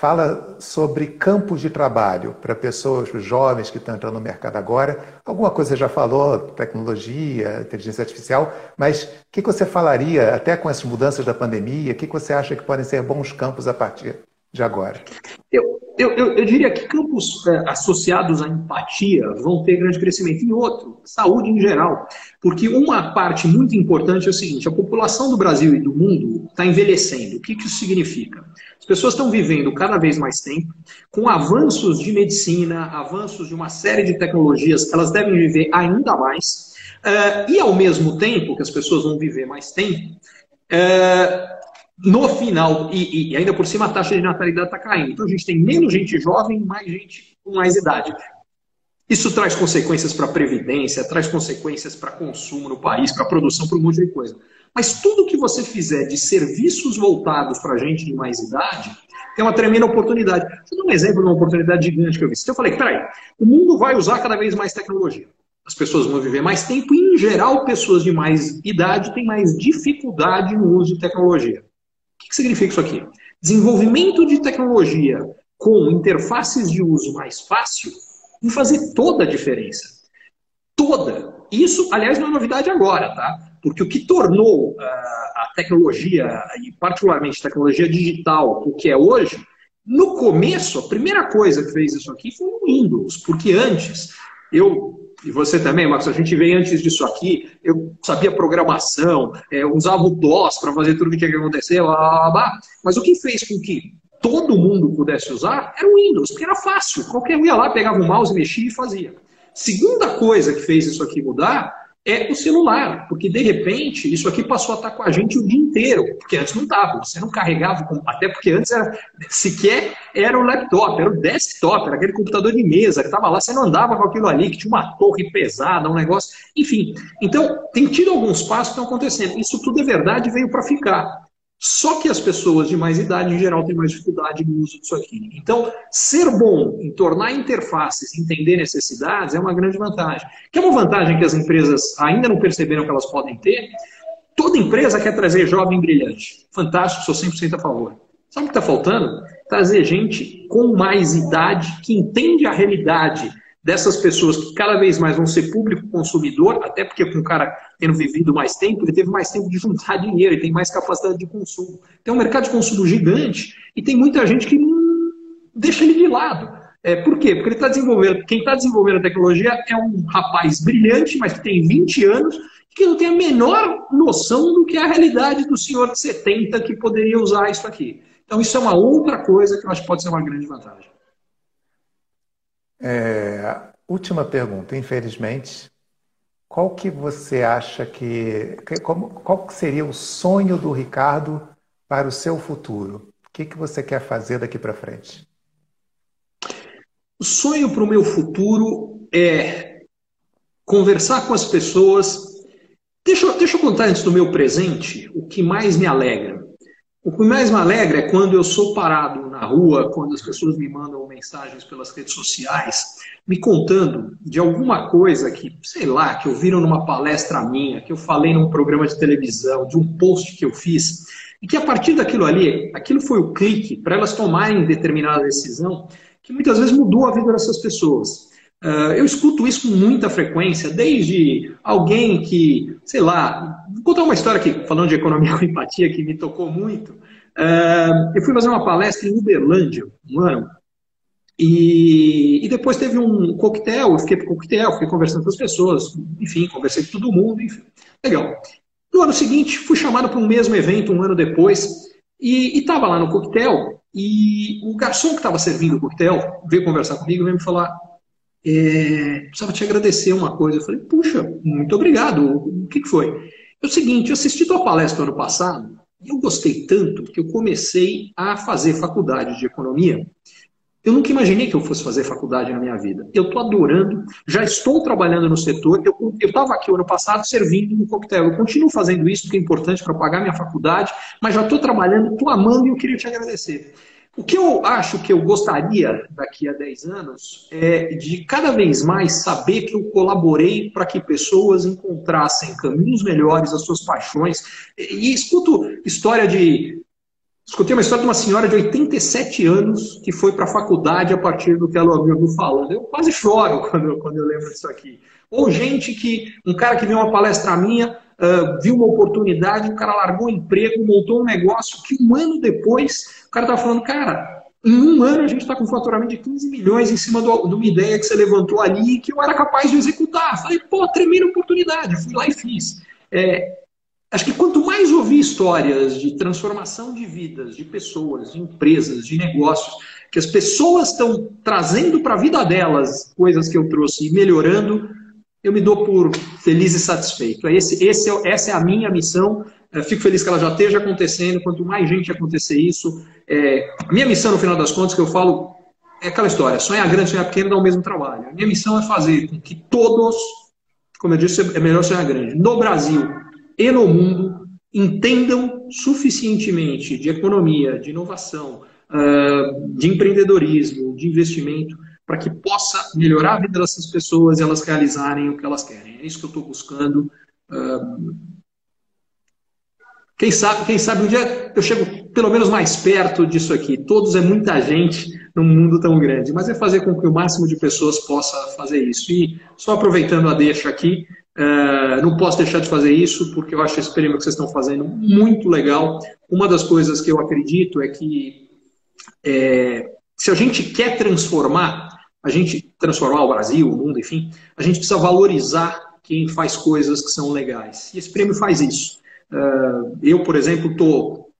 fala sobre campos de trabalho para pessoas jovens que estão entrando no mercado agora. Alguma coisa você já falou, tecnologia, inteligência artificial, mas o que você falaria, até com essas mudanças da pandemia, o que você acha que podem ser bons campos a partir de agora? Eu, eu, eu, eu diria que campos é, associados à empatia vão ter grande crescimento. E outro, saúde em geral. Porque uma parte muito importante é o seguinte: a população do Brasil e do mundo está envelhecendo. O que, que isso significa? As pessoas estão vivendo cada vez mais tempo, com avanços de medicina, avanços de uma série de tecnologias, elas devem viver ainda mais. Uh, e ao mesmo tempo que as pessoas vão viver mais tempo, uh, no final, e, e, ainda por cima a taxa de natalidade está caindo. Então a gente tem menos gente jovem mais gente com mais idade. Isso traz consequências para a Previdência, traz consequências para consumo no país, para produção, para um monte de coisa. Mas tudo que você fizer de serviços voltados para gente de mais idade tem uma tremenda oportunidade. Vou dar um exemplo de uma oportunidade gigante que eu vi. Eu falei, peraí, o mundo vai usar cada vez mais tecnologia. As pessoas vão viver mais tempo e, em geral, pessoas de mais idade têm mais dificuldade no uso de tecnologia que significa isso aqui? Desenvolvimento de tecnologia com interfaces de uso mais fácil vai fazer toda a diferença. Toda. Isso, aliás, não é novidade agora, tá? Porque o que tornou uh, a tecnologia, e particularmente tecnologia digital, o que é hoje, no começo, a primeira coisa que fez isso aqui foi o Windows, porque antes eu e você também, Marcos, a gente veio antes disso aqui, eu sabia programação, é, usava o DOS para fazer tudo o que tinha que acontecer, blá, blá, blá, mas o que fez com que todo mundo pudesse usar era o Windows, porque era fácil, qualquer um ia lá, pegava o mouse, mexia e fazia. Segunda coisa que fez isso aqui mudar é o celular, porque de repente isso aqui passou a estar com a gente o dia inteiro, porque antes não estava, você não carregava, até porque antes era, sequer era o laptop, era o desktop, era aquele computador de mesa que estava lá, você não andava com aquilo ali, que tinha uma torre pesada, um negócio, enfim. Então, tem tido alguns passos que estão acontecendo, isso tudo é verdade veio para ficar. Só que as pessoas de mais idade, em geral, têm mais dificuldade no uso disso aqui. Então, ser bom em tornar interfaces, entender necessidades, é uma grande vantagem. Que é uma vantagem que as empresas ainda não perceberam que elas podem ter. Toda empresa quer trazer jovem brilhante. Fantástico, sou 100% a favor. Sabe o que está faltando? Trazer gente com mais idade, que entende a realidade dessas pessoas que cada vez mais vão ser público consumidor, até porque com o cara tendo vivido mais tempo, ele teve mais tempo de juntar dinheiro, ele tem mais capacidade de consumo. Tem um mercado de consumo gigante e tem muita gente que deixa ele de lado. É, por quê? Porque ele está desenvolvendo, quem está desenvolvendo a tecnologia é um rapaz brilhante, mas que tem 20 anos, que não tem a menor noção do que é a realidade do senhor de 70 que poderia usar isso aqui. Então, isso é uma outra coisa que eu acho que pode ser uma grande vantagem. É, última pergunta, infelizmente. Qual que você acha que. Como, qual que seria o sonho do Ricardo para o seu futuro? O que, que você quer fazer daqui para frente? O sonho para o meu futuro é conversar com as pessoas. Deixa, deixa eu contar antes do meu presente o que mais me alegra. O que mais me alegra é quando eu sou parado na rua, quando as pessoas me mandam mensagens pelas redes sociais, me contando de alguma coisa que, sei lá, que ouviram numa palestra minha, que eu falei num programa de televisão, de um post que eu fiz, e que a partir daquilo ali, aquilo foi o clique para elas tomarem determinada decisão, que muitas vezes mudou a vida dessas pessoas. Uh, eu escuto isso com muita frequência, desde alguém que, sei lá, vou contar uma história aqui, falando de economia com empatia, que me tocou muito. Uh, eu fui fazer uma palestra em Uberlândia, um ano, e, e, depois teve um coquetel, eu fiquei pro coquetel, fiquei conversando com as pessoas, enfim, conversei com todo mundo, enfim. Legal. No ano seguinte, fui chamado para um mesmo evento, um ano depois, e estava lá no coquetel, e o garçom que estava servindo o coquetel veio conversar comigo e veio me falar, é, precisava te agradecer uma coisa. Eu falei, puxa, muito obrigado. O que, foi? É o seguinte, eu assisti tua palestra no ano passado e eu gostei tanto que eu comecei a fazer faculdade de economia. Eu nunca imaginei que eu fosse fazer faculdade na minha vida. Eu estou adorando, já estou trabalhando no setor. Eu estava aqui ano passado servindo no coquetel. Eu continuo fazendo isso porque é importante para pagar minha faculdade, mas já estou trabalhando, estou amando e eu queria te agradecer. O que eu acho que eu gostaria daqui a 10 anos é de cada vez mais saber que eu colaborei para que pessoas encontrassem caminhos melhores, as suas paixões. E escuto história de escutei uma história de uma senhora de 87 anos que foi para a faculdade a partir do que ela ouviu falando. Eu quase choro quando, quando eu lembro disso aqui. Ou gente que, um cara que viu uma palestra minha, uh, viu uma oportunidade, o cara largou o emprego, montou um negócio que um ano depois, o cara estava falando, cara, em um ano a gente está com um faturamento de 15 milhões em cima de uma ideia que você levantou ali que eu era capaz de executar. Falei, pô, tremenda oportunidade, fui lá e fiz. É, acho que quanto mais ouvir histórias de transformação de vidas, de pessoas, de empresas, de negócios, que as pessoas estão trazendo para a vida delas coisas que eu trouxe e melhorando, eu me dou por feliz e satisfeito. Esse, esse, é essa é a minha missão. Eu fico feliz que ela já esteja acontecendo. Quanto mais gente acontecer isso, é, a minha missão, no final das contas, que eu falo, é aquela história: sonhar grande, sonhar pequeno dá o mesmo trabalho. A minha missão é fazer com que todos, como eu disse, é melhor sonhar grande, no Brasil e no mundo, entendam suficientemente de economia, de inovação, de empreendedorismo, de investimento, para que possa melhorar a vida dessas pessoas e elas realizarem o que elas querem. É isso que eu estou buscando. Quem sabe, quem sabe um dia eu chego pelo menos mais perto disso aqui. Todos é muita gente num mundo tão grande, mas é fazer com que o máximo de pessoas possa fazer isso. E só aproveitando a deixa aqui, uh, não posso deixar de fazer isso porque eu acho esse experimento que vocês estão fazendo muito legal. Uma das coisas que eu acredito é que é, se a gente quer transformar a gente transformar o Brasil, o mundo, enfim, a gente precisa valorizar quem faz coisas que são legais. E esse prêmio faz isso. Uh, eu, por exemplo, estou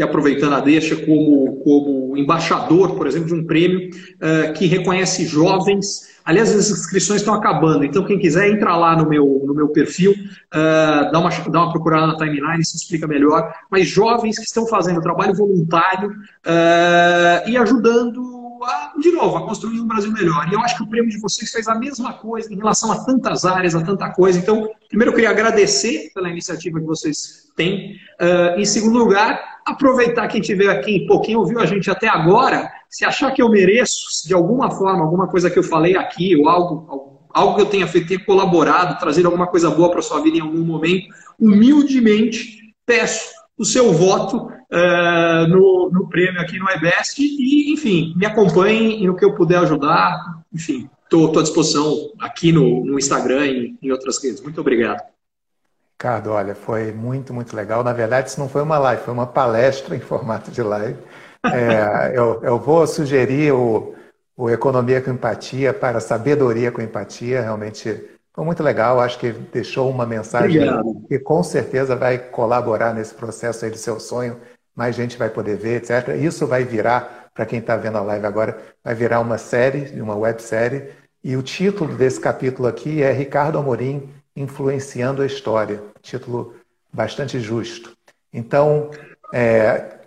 aproveitando a deixa como, como embaixador, por exemplo, de um prêmio uh, que reconhece jovens. Aliás, as inscrições estão acabando, então quem quiser entra lá no meu, no meu perfil, uh, dá, uma, dá uma procurada na timeline, isso explica melhor. Mas jovens que estão fazendo trabalho voluntário e ajudando a, de novo, a construir um Brasil melhor. E eu acho que o prêmio de vocês fez a mesma coisa em relação a tantas áreas, a tanta coisa. Então, primeiro eu queria agradecer pela iniciativa que vocês têm. Uh, em segundo lugar, aproveitar quem estiver aqui, pô, quem ouviu a gente até agora, se achar que eu mereço, de alguma forma, alguma coisa que eu falei aqui, ou algo, algo que eu tenha feito, ter colaborado, trazer alguma coisa boa para sua vida em algum momento, humildemente peço o seu voto uh, no, no, prêmio aqui no iBest e, enfim, me acompanhem no que eu puder ajudar. Enfim, estou à disposição aqui no, no Instagram e em outras redes. Muito obrigado. Ricardo, olha, foi muito, muito legal. Na verdade, isso não foi uma live, foi uma palestra em formato de live. É, eu, eu vou sugerir o, o Economia com Empatia para Sabedoria com Empatia. Realmente foi muito legal, acho que deixou uma mensagem Obrigado. que com certeza vai colaborar nesse processo aí do seu sonho. Mais gente vai poder ver, etc. Isso vai virar, para quem está vendo a live agora, vai virar uma série, uma websérie. E o título desse capítulo aqui é Ricardo Amorim Influenciando a História. Título bastante justo. Então, é,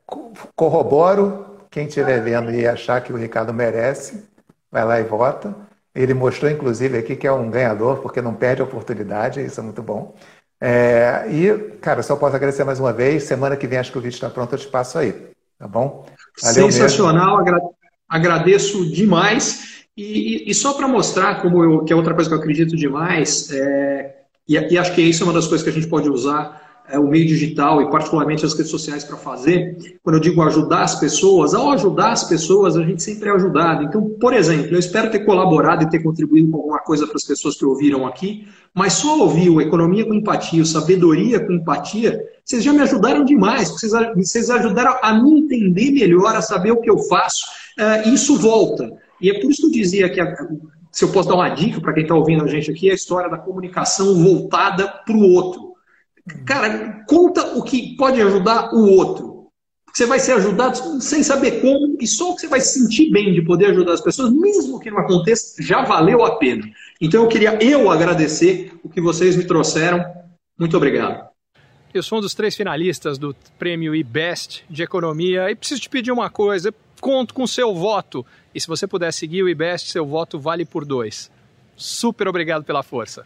corroboro, quem estiver vendo e achar que o Ricardo merece, vai lá e vota. Ele mostrou, inclusive, aqui que é um ganhador, porque não perde a oportunidade, isso é muito bom. É, e, cara, só posso agradecer mais uma vez. Semana que vem acho que o vídeo está pronto, eu te passo aí. Tá bom? Valeu Sensacional, agra agradeço demais. E, e, e só para mostrar como eu, que é outra coisa que eu acredito demais, é, e, e acho que isso é uma das coisas que a gente pode usar é, o meio digital e particularmente as redes sociais para fazer, quando eu digo ajudar as pessoas, ao ajudar as pessoas, a gente sempre é ajudado. Então, por exemplo, eu espero ter colaborado e ter contribuído com alguma coisa para as pessoas que ouviram aqui, mas só ouvir o Economia com Empatia, o Sabedoria com Empatia, vocês já me ajudaram demais, vocês, vocês ajudaram a me entender melhor, a saber o que eu faço, uh, e isso volta. E é por isso que eu dizia que, a, se eu posso dar uma dica para quem está ouvindo a gente aqui, é a história da comunicação voltada para o outro. Cara, conta o que pode ajudar o outro. Você vai ser ajudado sem saber como, e só que você vai se sentir bem de poder ajudar as pessoas, mesmo que não aconteça, já valeu a pena. Então eu queria eu agradecer o que vocês me trouxeram. Muito obrigado. Eu sou um dos três finalistas do prêmio IBEST de Economia e preciso te pedir uma coisa. Conto com seu voto. E se você puder seguir o IBEST, seu voto vale por dois. Super obrigado pela força.